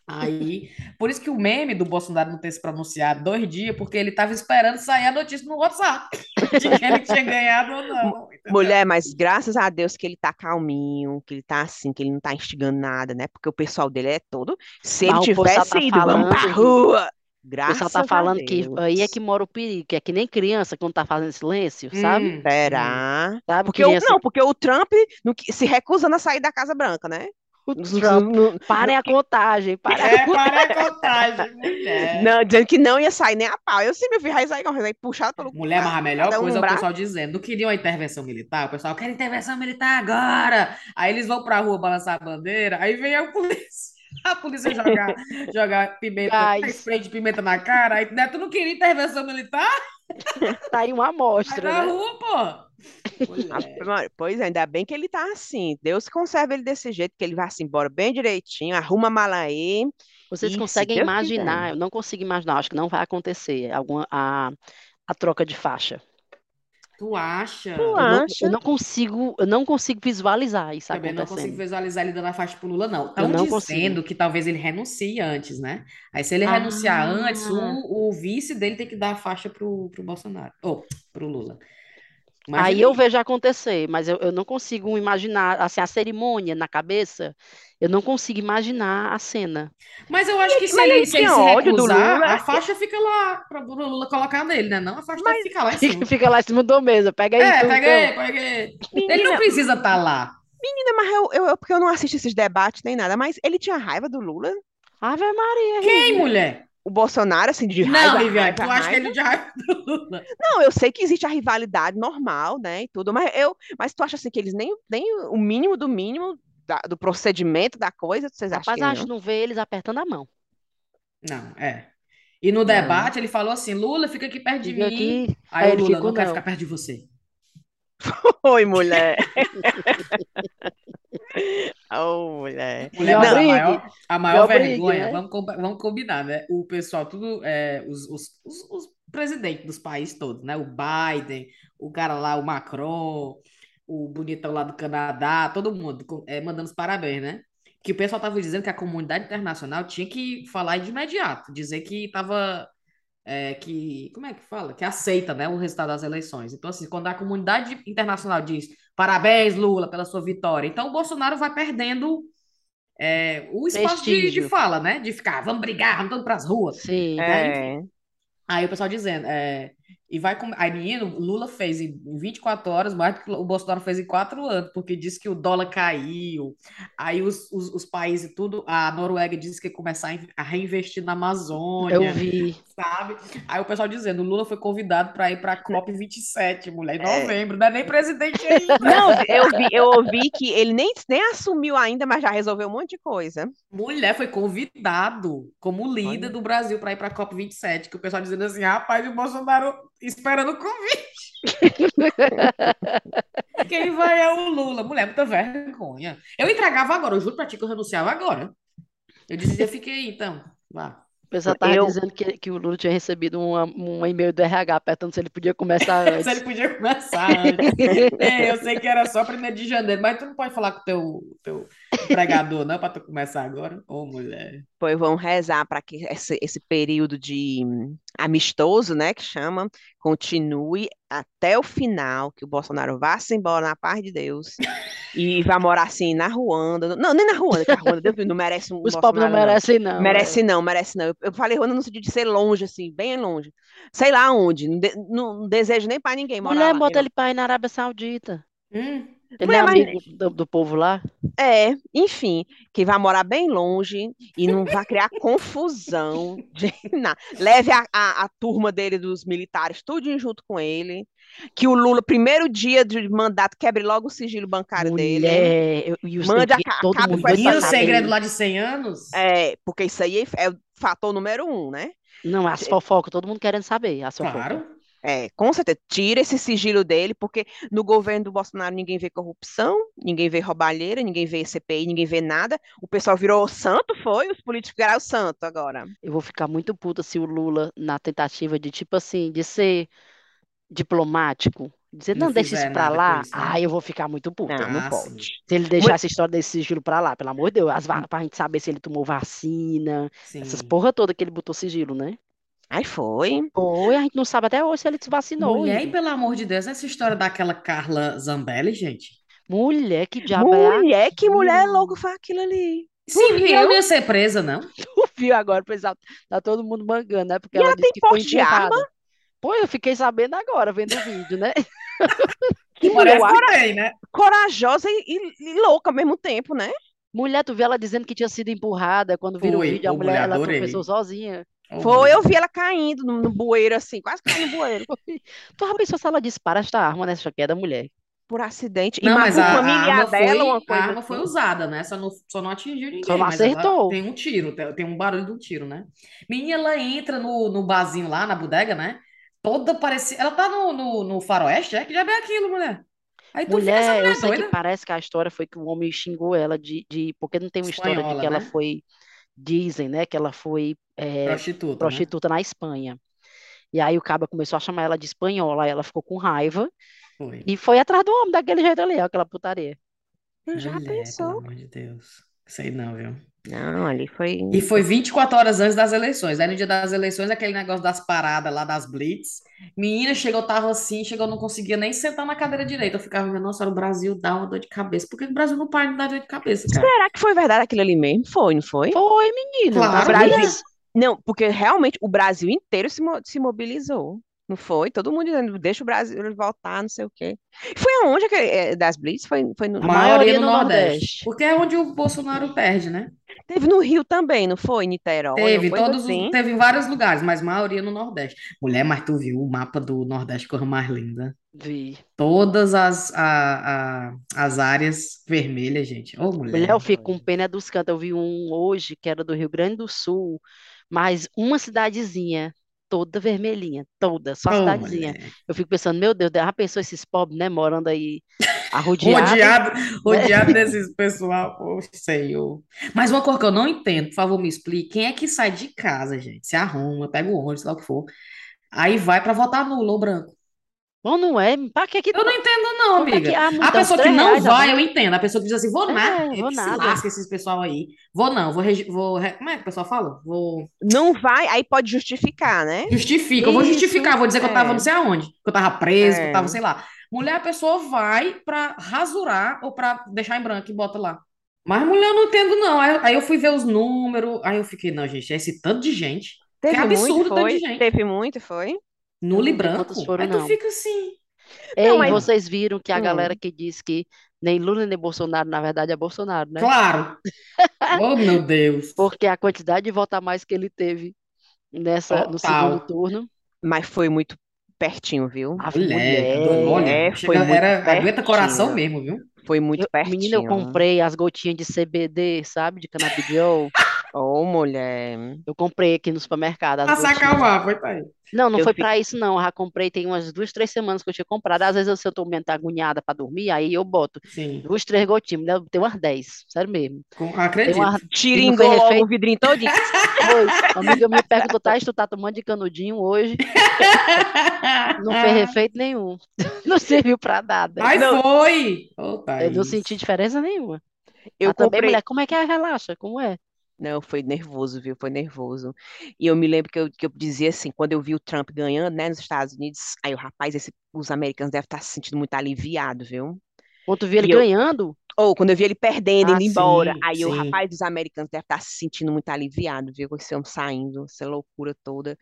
Aí, por isso que o meme do Bolsonaro não ter se pronunciado dois dias, porque ele estava esperando sair a notícia no WhatsApp de que ele tinha ganhado ou não. entendeu? Mulher, mas graças a Deus que ele tá calminho, que ele tá assim, que ele não tá instigando nada, né? Porque o pessoal dele é todo. Se ele Mas pessoal tivesse tá ido, vamos pra falando, rua. o pessoal Graças tá a falando que aí é que mora o perigo, que é que nem criança quando tá fazendo silêncio, sabe? Hum, hum. Será? Sabe, Porque o, não, porque o Trump não se recusando a sair da Casa Branca, né? O Trump, não- parem a contagem, parem a É, para a contagem, mulher. não, dizendo que não ia sair nem a pau. Eu sim, meu filho, vai sair, sair puxado pelo Mulher, mas a melhor um coisa é o pessoal dizendo, não queria uma intervenção militar, o pessoal quer intervenção militar agora. Aí eles vão pra rua balançar a bandeira, aí vem a polícia. A polícia jogar, jogar pimenta, spray de pimenta na cara, aí né, tu não queria intervenção militar? tá aí uma amostra, na né? rua, pô. Mulher. Ave Maria, Pois é, ainda bem que ele tá assim. Deus conserva ele desse jeito, que ele vai-se embora bem direitinho, arruma a mala aí. Vocês E se conseguem imaginar, quiser. eu não consigo imaginar, acho que não vai acontecer alguma, a, a troca de faixa. Tu acha? Tu Eu não, acha? eu não consigo, eu não consigo visualizar isso Também não consigo acontecendo. visualizar ele dando a faixa pro Lula, não. Estão não consigo. dizendo que talvez ele renuncie antes, né? Aí se ele renunciar antes, Ah, o, o vice dele tem que dar a faixa pro, pro Bolsonaro. Ou, pro Lula. Aí Imagina eu aí. vejo acontecer, mas eu, eu não consigo imaginar, assim, a cerimônia na cabeça, eu não consigo imaginar a cena. Mas eu acho que se ele, se ele se recusar, Lula. a faixa fica lá para o Lula colocar nele, né? Não, a faixa Mas, ficar lá em Fica, cima. fica lá em cima da mesa, pega aí É, tu, pega então. aí, pega aí. Ele não precisa estar lá. menina, mas eu, eu, eu- porque eu não assisto esses debates nem nada, mas ele tinha raiva do Lula? Ave Maria, Quem, Rivi. mulher? O Bolsonaro, assim, de Não, raiva, Viviane, raiva, tu acha que ele de raiva do Lula? Não, eu sei que existe a rivalidade normal, né, e tudo, mas eu, mas tu acha assim que eles nem, nem o mínimo do mínimo da- do procedimento da coisa, vocês acham Rapaz, que acho que não? não vê eles apertando a mão. Não, é. E no Não. debate ele falou assim: Lula, fica aqui perto de Fica mim. aqui, Aí aí o Lula, ficou não quero não. ficar perto de você. Oi, mulher. Oh, mulher. Mulher, Não mas a brigue, maior, a maior não brigue, vergonha, né? vamos, vamos combinar, né? O pessoal, tudo, é, os, os, os, os presidentes dos países todos, né? O Biden, o cara lá, o Macron, o bonitão lá do Canadá, todo mundo é, mandando os parabéns, né? Que o pessoal tava dizendo que a comunidade internacional tinha que falar de imediato, dizer que tava, é, que, como é que fala? Que aceita, né, o resultado das eleições. Então, assim, quando a comunidade internacional diz parabéns, Lula, pela sua vitória, então o Bolsonaro vai perdendo é, o espaço de, de fala, né? De ficar, vamos brigar, vamos todos pras ruas. Sim. Né? É. Aí o pessoal dizendo, é, e vai com. Aí, menino, Lula fez em 24 horas mais do que o Bolsonaro fez em 4 anos, porque disse que o dólar caiu. Aí os, os, os países, tudo, a Noruega disse que ia começar a in- a reinvestir na Eu Amazônia, vi. sabe? Aí o pessoal dizendo, o Lula foi convidado para ir para a COP27, mulher, em É. novembro, não é nem presidente ainda. Não, eu vi, eu ouvi que ele nem, nem assumiu ainda, mas já resolveu um monte de coisa. Mulher foi convidado como líder Olha. do Brasil para ir para a COP27, que o pessoal dizendo assim, rapaz, e o Bolsonaro esperando o convite. Quem vai é o Lula. Mulher, muita vergonha. Eu entregava agora, eu juro pra ti que eu renunciava agora. Eu dizia, fiquei, então, vá. O pessoal tava Eu, dizendo que, que o Lula tinha recebido uma- um e-mail do RH perguntando se ele podia começar Se ele antes. podia começar antes. É, eu sei que era só 1 de janeiro, mas tu não pode falar com o teu, teu empregador, não, pra tu começar agora? Ô, mulher. Pois vamos rezar para que esse, esse período de hum, amistoso, né, que chama, continue até o final, que o Bolsonaro vá se embora na paz de Deus e vá morar assim na Ruanda. Não, nem na Ruanda, que a Ruanda, Deus não merece um Os pobres não merecem, não. Merece é. não, merece não. Eu, eu falei Ruanda no sentido de ser longe, assim, bem longe. Sei lá onde, não, de- não desejo nem para ninguém morar Mulher, lá. bota Eu- ele pra ir na Arábia Saudita. Hum, Ele é Mulher, mas amigo do, do povo lá. É, enfim, que vai morar bem longe e não vai criar confusão. De, nada. Leve a, a, a turma dele, dos militares, tudo junto com ele. Que o Lula, primeiro dia de mandato, quebre logo o sigilo bancário dele. Mulher, eu- e os Mande a todo mundo com essa e o segredo bem. lá de 100 anos? É, porque isso aí é o fator número um, né? Não, as fofocas, todo mundo querendo saber, as fofocas. Claro. É, com certeza. Tira esse sigilo dele, porque no governo do Bolsonaro ninguém vê corrupção, ninguém vê roubalheira, ninguém vê CPI, ninguém vê nada. O pessoal virou santo, foi? Os políticos viraram santo agora. Eu vou ficar muito puta se o Lula, na tentativa de, tipo assim, de ser diplomático, Dizer, Não não, deixa isso pra lá. isso, né? Ai, eu vou ficar muito puta. Não, não Ah, pode. sim. Se ele deixar essa história desse sigilo pra lá, pelo amor de Deus, as, Hum. va- pra gente saber se ele tomou vacina, essas Sim. porra toda que ele botou sigilo, né? Aí foi. Foi, a gente não sabe até hoje se ele se vacinou. Mulher, e Igor. pelo amor de Deus, essa história daquela Carla Zambelli, gente. Mulher, que diabo é Mulher, que mulher aquilo? louca foi aquilo ali. Sim, viu? ela não ia ser presa, não. Tu viu agora, pois tá, tá todo mundo mangando, né? Porque E ela ela disse tem que foi porte de arma? Pô, eu fiquei sabendo agora, vendo o vídeo, né? Que mulher Parece cora- que tem, né? corajosa e, e- e louca ao mesmo tempo, né? Mulher, tu viu ela dizendo que tinha sido empurrada quando virou o vídeo, a mulher, mulher, ela adorei. tropeçou sozinha. Ô, Foi, mulher. eu vi ela caindo no, no bueiro assim, quase caindo no bueiro. Tu já pensou se ela dispara esta arma nessa queda, mulher? Por acidente. E Não, matou mas o a, a familiar arma dela, foi, uma a arma foi assim. usada, né? Só não, só não atingiu ninguém, Só não mas ela acertou. tem um tiro, tem, tem um barulho de um tiro, né? Menina, ela entra no, no barzinho lá, na bodega, né? Toda parecida. Ela tá no, no, no faroeste, é? Que já é aquilo, mulher. Aí tu fica essa Mulher, eu mulher sei que doida. parece que a história foi que o homem xingou ela de, de porque não tem uma história de Espanhola, que ela né? foi, dizem, né, que ela foi é, Prostituta, né? prostituta na Espanha. E aí o caba começou a chamar ela de espanhola, aí ela ficou com raiva Foi. e foi atrás do homem daquele jeito ali, aquela putaria. Já Mulher, pelo pensou? amor de Deus. Sei não, viu? Não, ali foi. E foi 24 horas antes das eleições. Aí no dia das eleições, aquele negócio das paradas lá, das blitz. Menina, chegou, tava assim, chegou, não conseguia nem sentar na cadeira direita. Eu ficava vendo, nossa, o Brasil dá uma dor de cabeça. Por que o Brasil não para de dar dor de cabeça, cara? Será que foi verdade aquilo ali mesmo? Foi, não foi? Foi, menino, Claro Brasil. Não, porque realmente o Brasil inteiro se, mo- se mobilizou. Não foi? Todo mundo dizendo, deixa o Brasil voltar, não sei o quê. Foi aonde que, é, das Blitz? Foi, foi no, A A maioria maioria no no Nordeste. Nordeste. Porque é onde o Bolsonaro perde, né? Teve no Rio também, não foi? Niterói, Teve, todos, os- assim. teve em vários lugares, mas a maioria no Nordeste. Mulher, mas tu viu o mapa do Nordeste, coisa mais linda. Vi. Todas as, a, a- as áreas vermelhas, gente. Ô, Mulher, mulher. eu fico com pena dos cantos. Eu vi um hoje que era do Rio Grande do Sul, mas uma cidadezinha, toda vermelhinha, toda, só Ô, cidadezinha. mulher. Eu fico pensando, meu Deus, já pensou esses pobres, né, morando aí arrodeados? Rodeado, né? rodeado desses pessoal, ô Senhor. Mas uma coisa que eu não entendo, por favor, me explique. Quem é que sai de casa, gente? Se arruma, pega o ônibus, sei lá o que for. Aí vai pra votar nulo ou branco. Ou não é? Pra que que Eu não entendo, não, Como é que amiga. a pessoa que não vai, agora? eu entendo. A pessoa que diz assim, vou nada, É, vou que nada. esses pessoal aí. Vou não, vou, regi- vou, re- como é que o pessoal fala? Vou, Não vai, aí pode justificar, né? justifica, eu vou Isso, justificar, vou dizer que eu tava é. não sei aonde, que eu tava preso, que eu tava, É. sei lá. Mulher, a pessoa vai pra rasurar ou pra deixar em branco e bota lá. Mas mulher, eu não entendo, não. Aí, aí eu fui ver os números, aí eu fiquei, não, gente, é esse tanto de gente. Que Teve absurdo muito, o tanto de foi? gente. Teve muito, foi? Nulo e branco. foram, Aí tu não. fica assim. Ei, Não, mas. vocês viram que a Hum. galera que diz que nem Lula nem Bolsonaro, na verdade, é Bolsonaro, né? Claro. Oh, meu Deus. Porque a quantidade de voto a mais que ele teve nessa, no segundo turno, Mas foi muito pertinho, viu? a Mulher, tá doido? mulher. olha, É, chega, foi muito era, aguenta coração pertinho. mesmo, viu? Foi muito Eu, menina, eu pertinho. comprei as gotinhas de CBD, sabe? De canabidiol. Ô, mulher. Eu comprei aqui no supermercado as Pra se acalmar, foi pra aí. Não, não Eu foi fico. pra isso, não. Eu já comprei tem umas duas, três semanas que eu tinha comprado. Às vezes, se eu tô muito agoniada pra dormir, aí eu boto Sim, duas, três gotinhas. Tem umas dez, sério mesmo. com- Tem acredito. uma... E foi refeito. o vidrinho todinho. Foi. Uma amiga me perguntou, Thais, tu tá tomando de canudinho hoje? Não fez refeito nenhum. Não serviu pra nada. Mas Não, foi! Ô, Eu não senti diferença nenhuma. eu Mas também, comprei. mulher, como é que é? Relaxa, como é? Não, foi nervoso, viu? Foi nervoso. E eu me lembro que eu, que eu dizia assim, quando eu vi o Trump ganhando, né, nos Estados Unidos, aí o rapaz, esse- os americanos devem estar se sentindo muito aliviados, viu? Quando tu viu ele eu, ganhando, ou quando eu vi ele perdendo, ah, indo embora, Sim, aí o rapaz dos americanos deve estar se sentindo muito aliviado, viu? Com esse homem saindo, essa loucura toda.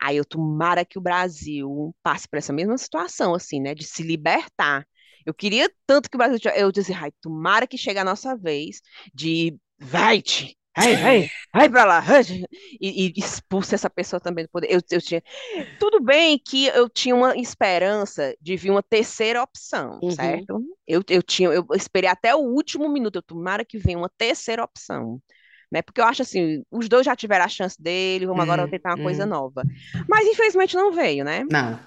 Aí eu tomara que o Brasil passe por essa mesma situação, assim, né, de se libertar. Eu queria tanto que o Brasil, eu dizia, ai, tomara que chegue a nossa vez de vai-te, vai, vai, vai pra lá, vai", e, e expulse essa pessoa também do poder. Eu, eu tinha, tudo bem que eu tinha uma esperança de vir uma terceira opção, uhum. certo? Eu, eu tinha, eu esperei até o último minuto, eu tomara que venha uma terceira opção. Né? Porque eu acho assim, os dois já tiveram a chance dele, vamos agora Hum, tentar uma coisa hum. nova. Mas infelizmente não veio, né? Não.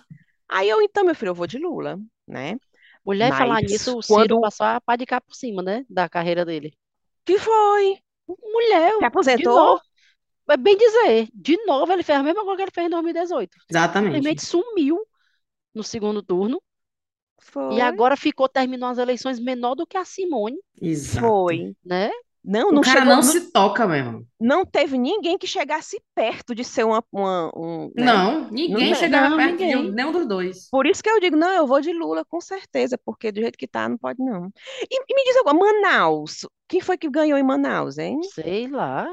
Aí eu, então, meu filho, eu vou de Lula, né? Mulher, falar Mas nisso, o Ciro quando passou a pá de cá por cima, né? Da carreira dele. que foi? Mulher, Se de aposentou? novo, é bem dizer, de novo ele fez a mesma coisa que ele fez em 2018. Exatamente. Simplesmente sumiu no segundo turno. E Foi, agora ficou, terminou as eleições menor do que a Simone, Exato. foi. né? Não, O não cara chegou, não não, se toca mesmo. não teve ninguém que chegasse perto de ser uma, uma- um, né? Não, Não ninguém tem. chegava Não, perto de ninguém. nenhum dos dois. Por isso que eu digo, não, eu vou de Lula com certeza, porque do jeito que tá, não pode não. E, e me diz agora, Manaus, quem foi que ganhou em Manaus, hein? Sei lá.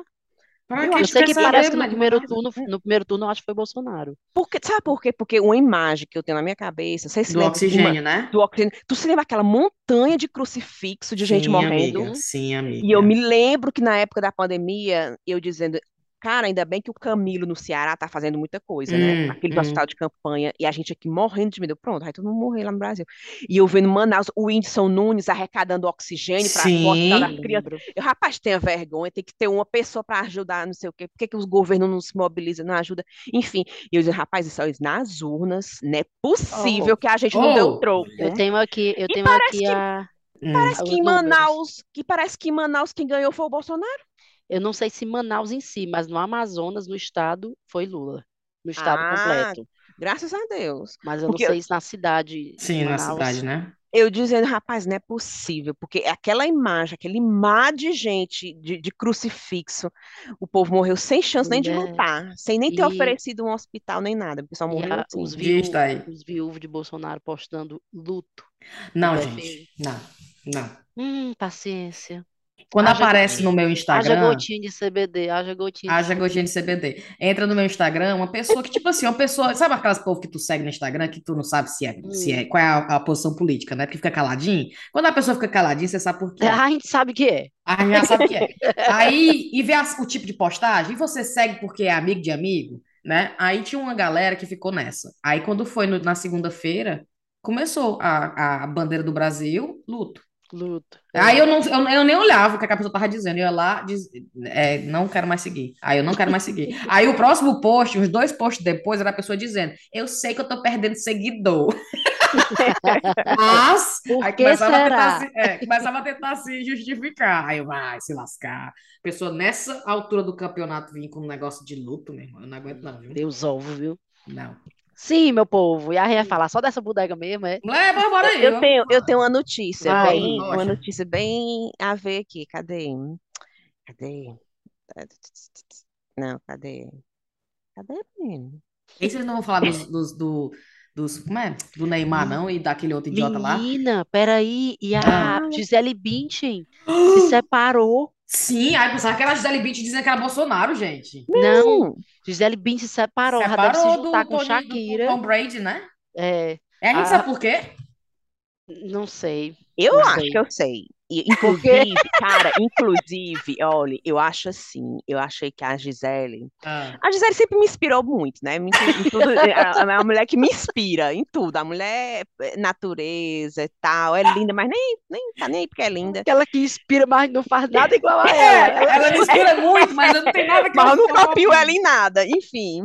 Pra Eu sei que que parece que no primeiro turno, no primeiro turno eu acho que foi Bolsonaro. Porque, sabe por quê? Porque uma imagem que eu tenho na minha cabeça, vocês se do lembram de uma, oxigênio, né? do oxigênio? Tu se lembra aquela montanha de crucifixo de gente Sim, morrendo? amiga. Sim, E eu amiga. me lembro que na época da pandemia, eu dizendo, cara, ainda bem que o Camilo no Ceará tá fazendo muita coisa, né? Hum, Aquele hum. hospital de campanha, e a gente aqui morrendo de medo. Pronto, vai todo mundo morrer lá no Brasil. E eu vendo Manaus, o Whindersson Nunes arrecadando oxigênio para o hospital das Sim. crianças. Eu, rapaz, tenha vergonha, tem que ter uma pessoa para ajudar, não sei o quê. Por que, que os governos não se mobilizam, não ajudam? Enfim, e eu dizendo, rapaz, isso aí nas urnas, não é possível Oh, que a gente não deu Oh, troco. eu tenho aqui, eu E tenho aqui que, a, hum. parece os que em. Manaus, que parece que em Manaus quem ganhou foi o Bolsonaro. Eu não sei se Manaus em si, mas no Amazonas, no estado, foi Lula. No estado Ah, completo. graças a Deus. Mas eu não Porque sei se na cidade de Sim, na cidade, né? eu dizendo, rapaz, não é possível, porque aquela imagem, aquele mar de gente de, de crucifixo, o povo morreu sem chance nem de Mulher. lutar, sem nem ter E, oferecido um hospital nem nada, o pessoal morreu a- assim. os, viúvos, aí. os viúvos de Bolsonaro postando luto. Não, gente. Não, não. Hum, paciência. Quando Haja aparece no gotinha. meu Haja Instagram, gotinha de CBD, haja gotinha de haja gotinha de CBD. Entra no meu Instagram, uma pessoa que, tipo assim, uma pessoa. Sabe aquelas povo que tu segue no Instagram que tu não sabe se é, se Hum. é qual é a, a posição política, né? Que fica caladinho. Quando a pessoa fica caladinha, você sabe por quê. A gente sabe que é. A gente já sabe o que é. Aí, e vê as- o tipo de postagem, e você segue porque é amigo de amigo, né? Aí tinha uma galera que ficou nessa. Aí, quando foi no- na segunda-feira, começou a, a bandeira do Brasil, luto. Luto. Aí É. eu, não, eu, eu nem olhava o que a pessoa tava dizendo, eu ia lá, diz, é, não quero mais seguir. Aí eu não quero mais seguir. Aí o próximo post, uns dois posts depois, era a pessoa dizendo, eu sei que eu tô perdendo seguidor. Mas, aí que começava a tentar será? se, é, começava a tentar se justificar. Aí eu, vai se lascar. Pessoa nessa altura do campeonato vir com um negócio de luto, meu irmão, eu não aguento não, viu? Deus ovo, viu? Não. Sim, meu povo. E a gente ia falar só dessa bodega mesmo, é? Leva, bora aí. Eu tenho, eu tenho uma notícia Vai. bem, uma Poxa. notícia bem a ver aqui. Cadê? Cadê? Não, cadê? Cadê, menino? E vocês não vão falar dos, dos, do, dos, como é? Do Neymar, não? E daquele outro idiota lá? Menina, peraí. E a Ah. Gisele Bündchen se separou. Sim, aí pensava que era a Gisele Bündchen dizendo que era Bolsonaro, gente. Não, Gisele Bündchen se separou. Já deve se Separou do, juntar com Tony- do Shakira. Tom Brady, né? É, É, a gente Ah. sabe por quê? não sei. eu Não acho sei. que eu sei. Inclusive, cara, inclusive, olha, eu acho assim, eu achei que a Gisele Ah. A Gisele sempre me inspirou muito, né? Em em tudo, é a- uma mulher que me inspira em tudo. A mulher é natureza e tal, é linda, mas nem, nem tá nem aí porque é linda. Aquela que inspira, mas não faz nada igual a É, ela. ela me inspira muito, mas eu não tenho nada que Mas eu não copio ela em nada, enfim.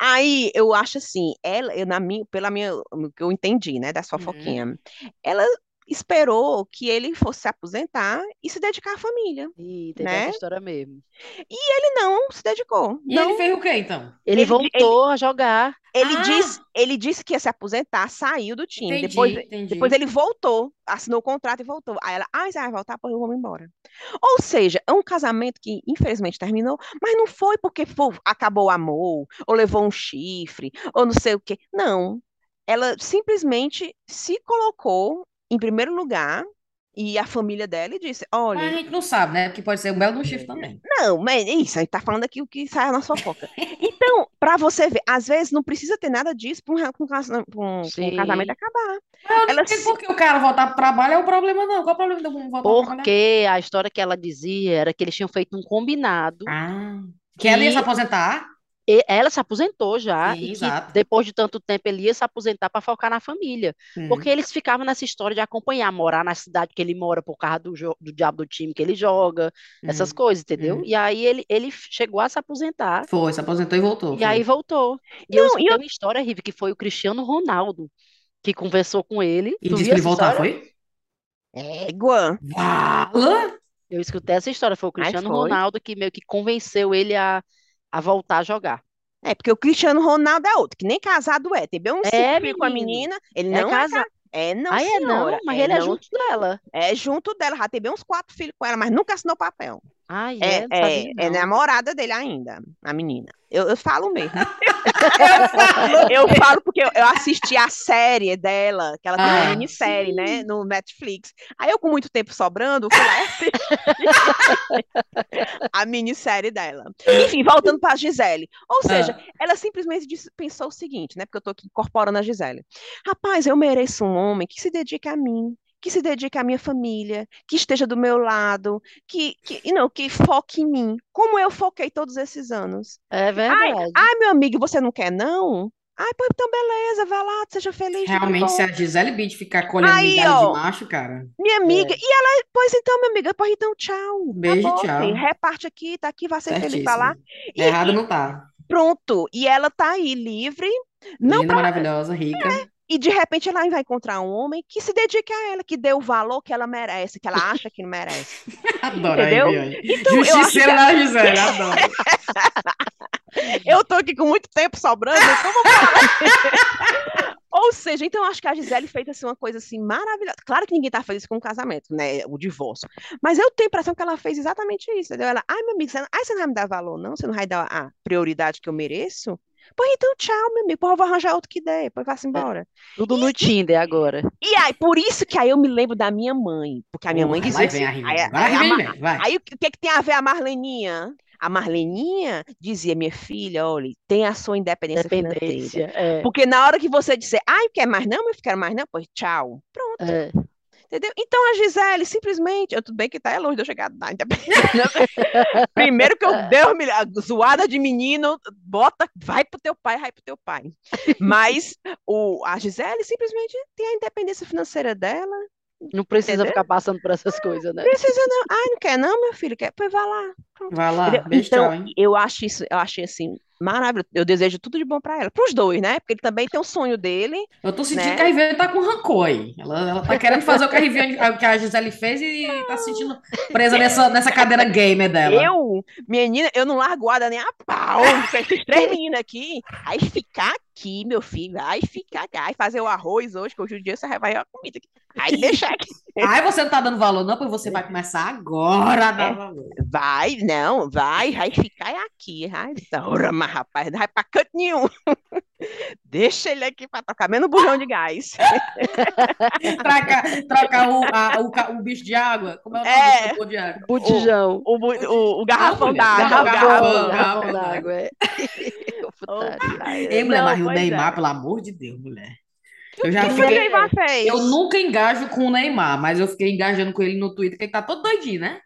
Aí eu acho assim, ela, eu, na minha, pela minha, o que eu entendi, né, das Uhum. fofoquinhas, ela esperou que ele fosse se aposentar e se dedicar à família. Ih, teve Né? essa história mesmo. Ele não se dedicou. E Não, ele fez o quê, então? Ele Ele- voltou a jogar. ele Ah! disse, ele disse que ia se aposentar, saiu do time. Entendi, Depois, entendi. Depois ele voltou, assinou o contrato e voltou. Aí ela, ah, você vai voltar? Pois eu vou embora. Ou seja, é um casamento que infelizmente terminou, mas não foi porque pô, acabou o amor, ou levou um chifre, ou não sei o quê. Não. Ela simplesmente se colocou em primeiro lugar e a família dela e disse: Mas a olha, gente não sabe, né? Porque pode ser um belo do chifre também. não, mas é isso, a gente tá falando aqui o que sai na fofoca. Então, pra você ver, às vezes não precisa ter nada disso pra um, pra um pra um- um casamento acabar. Mas eu não Ela entendo se- por que o cara voltar pro trabalho é o problema, não. Qual é o problema de eu voltar? Porque a história que ela dizia era que eles tinham feito um combinado. Ah, que ela ia se aposentar? Ela se aposentou já Sim, e que exato. depois de tanto tempo ele ia se aposentar para focar na família. Hum. Porque eles ficavam nessa história de acompanhar, morar na cidade que ele mora por causa do, do diabo do time que ele joga, essas Hum. coisas, entendeu? Hum. E aí ele, ele chegou a se aposentar Foi, se aposentou e voltou. e aí foi. voltou. E eu Não, e escutei eu- uma história, Rive, que foi o Cristiano Ronaldo que conversou com ele. E Tu disse pra ele voltar, história? foi? Égua. Vala! Eu escutei essa história, foi o Ai, Cristiano foi. Ronaldo que meio que convenceu ele a, a voltar a jogar. É, porque o Cristiano Ronaldo é outro, que nem casado é. Teve um É, filho com a menina, ele É não é, casa... ca- É, não, Ah, é não, mas É, ele é não, junto dela. é junto dela. Já teve uns quatro filhos com ela, mas nunca assinou papel. Ai, É, é, é, é namorada dele ainda, a menina. Eu, eu falo mesmo. Eu falo porque eu, eu assisti a série dela, que ela tem uma Ah, minissérie, né, no Netflix. Aí eu, com muito tempo sobrando, fui lá a minissérie dela. Enfim, voltando para a Gisele. Ou seja, ah, ela simplesmente disse- pensou o seguinte, né? Porque eu tô aqui incorporando a Gisele. Rapaz, eu mereço um homem que se dedique a mim, que se dedique à minha família, que esteja do meu lado, que, que, know, que foque em mim, como eu foquei todos esses anos. É Ai, verdade. ai, meu amigo, você não quer, não? Ai, pô, então beleza, vai lá, seja feliz, realmente, se a Gisele Bündchen ficar colhendo Aí, migalha de macho, cara, minha amiga, é, e ela, pois então, minha amiga, pois então, tchau, beijo filho, tchau. reparte aqui, tá aqui, vai ser feliz, vai lá. Certíssimo. E, Errado não tá. pronto, e ela tá aí livre, não Linda, pra maravilhosa, rica. E de repente ela vai encontrar um homem que se dedique a ela, que dê o valor que ela merece, que ela acha que não merece. Adoro Entendeu? Hermione. Então eu acho que Justiceira da Gisele, adoro. eu tô aqui com muito tempo sobrando, então vamos falar. Ou seja, então eu acho que a Gisele fez assim, uma coisa assim maravilhosa. Claro que ninguém tá feliz com o casamento, né? O divórcio. Mas eu tenho a impressão que ela fez exatamente isso, entendeu? Ela, ai, meu amigo, você não, ai, você não vai me dar valor, não? Você não vai dar a prioridade que eu mereço? Pois então, tchau, meu amigo. Pô, eu vou arranjar outro que dê, depois vá-se É, embora. tudo no Tinder agora. E aí, por isso que aí eu me lembro da minha mãe, porque a minha mãe Porra, dizia assim, aí, a aí, a Hermione Mar- vem, vai. aí o que que tem a ver a Marleninha? A Marleninha dizia, minha filha, olha, tem a sua independência financeira. Dependência. É, Porque na hora que você disser, ai, quer mais não, filho, quero mais não, pois tchau. Pronto, é. Entendeu? Então a Gisele simplesmente, eu, tudo bem que tá é longe de eu chegar na independência. Primeiro que eu Deus me a zoada de menino, bota, vai pro teu pai, vai pro teu pai. Mas o, a Gisele simplesmente tem a independência financeira dela, Não precisa entendeu? ficar passando por essas coisas, né? Precisa não. Ai, não quer não, meu filho, quer? Pois vá lá. Pronto. Vai lá, Entendeu? beijo, Então, hein? eu acho isso, eu achei assim maravilhoso. Eu desejo tudo de bom para ela, para os dois, né? Porque ele também tem o sonho dele, Eu tô sentindo né? que a Riviane tá com rancor aí. Ela, ela tá querendo fazer o que a, Riviane, que a Gisele fez e tá se sentindo presa nessa, nessa cadeira gamer dela. Eu, menina, eu não largo guarda nem a pau. com Esses três meninos aqui, aí ficar aqui, meu filho, vai ficar aqui, aí fazer o arroz hoje, que hoje o dia você vai a comida aqui. Aí deixar aqui. Ai, você não tá dando valor, não, pois você vai começar agora a dar É. valor. Vai, não, vai, vai ficar aqui. Ai, ora, mas rapaz, não vai pra canto nenhum. Deixa ele aqui pra tocar menos bujão de gás. Troca, troca o, a- o, o bicho de água. Como é o nome É. do de água? Botijão. O, o, o garrafão d'água. o garrafão. garrafão. garrafão d'água, é. Ai, Ei, mulher, não, mas o Neymar, é. pelo amor de Deus, mulher. O Eu já fiquei. Neymar fez? Eu nunca engajo com o Neymar, mas eu fiquei engajando com ele no Twitter, que ele tá todo doidinho, né?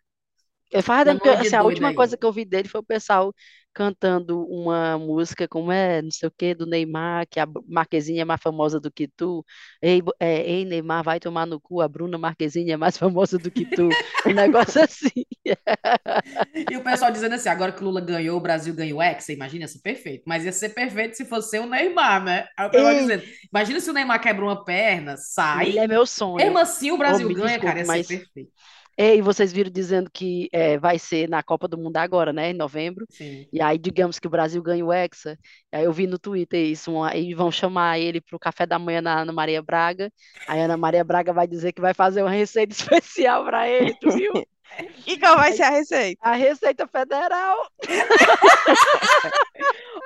Eu faz tempo que, Negócio de assim, a última aí. coisa que eu vi dele foi o pessoal cantando uma música, como é, não sei o que, do Neymar, que a Marquezinha é mais famosa do que tu. Ei, é, ei, Neymar, vai tomar no cu, a Bruna Marquezinha é mais famosa do que tu. Um negócio assim. E o pessoal dizendo assim, agora que o Lula ganhou, o Brasil ganhou o Hexa, imagina, ia ser perfeito. Mas ia ser perfeito se fosse o Neymar, né? Aí o pessoal Ei. dizendo, imagina se o Neymar quebra uma perna, sai. Ele é meu sonho. Mesmo assim o Brasil Oh, ganha, cara, ia desculpe, ser mas- perfeito. Ei, vocês viram dizendo que é, vai ser na Copa do Mundo agora, né, em novembro. Sim. E aí, digamos que o Brasil ganha o Hexa. Aí eu vi no Twitter isso, uma- aí vão chamar ele para o café da manhã na Ana Maria Braga. Aí a Ana Maria Braga vai dizer que vai fazer uma receita especial para ele, tu viu? E qual vai ser a receita? A Receita Federal.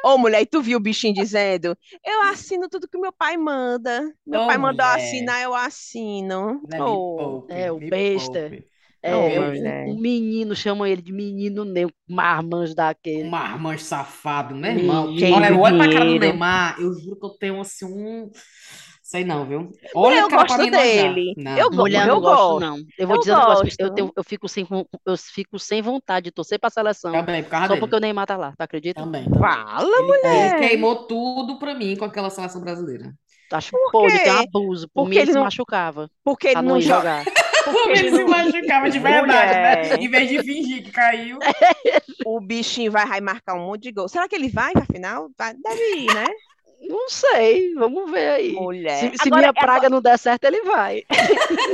Ô, mulher, e tu viu o bichinho dizendo? Eu assino tudo que meu pai manda. Meu Ô, pai mandou mulher. assinar, eu assino. Me Ô, poupe, é, o me besta. poupe. É, Não, um- mulher. um, menino, chamam ele de menino nem um marmanjo daquele. Um marmanjo safado, meu irmão. Olha, eu olho pra cara do. Neymar, eu juro que eu tenho assim um. Sei não, viu? Olha eu o cara pra gosto dele. Não. Eu Mulher, eu eu não gosto, gosto. não. Eu vou Eu dizer negócio, gosto. eu, tenho- eu fico sem, eu fico sem vontade de torcer pra seleção, Também, por causa só dele. porque o Neymar tá lá, tu acredita? Também. também. Fala, Ele, mulher. ele queimou tudo pra mim com aquela seleção brasileira. Acho pô, ele tem um abuso. Por Porque mim, ele ele se não- machucava Porque ele não não joga. Porque Ele se machucava de verdade, né? Em vez de fingir que caiu. O bichinho vai, marcar um monte de gol. Será que ele vai pra final? Vai- Deve ir, né? Não sei, vamos ver aí. Mulher. Se, se Agora, minha é praga não der certo, ele vai.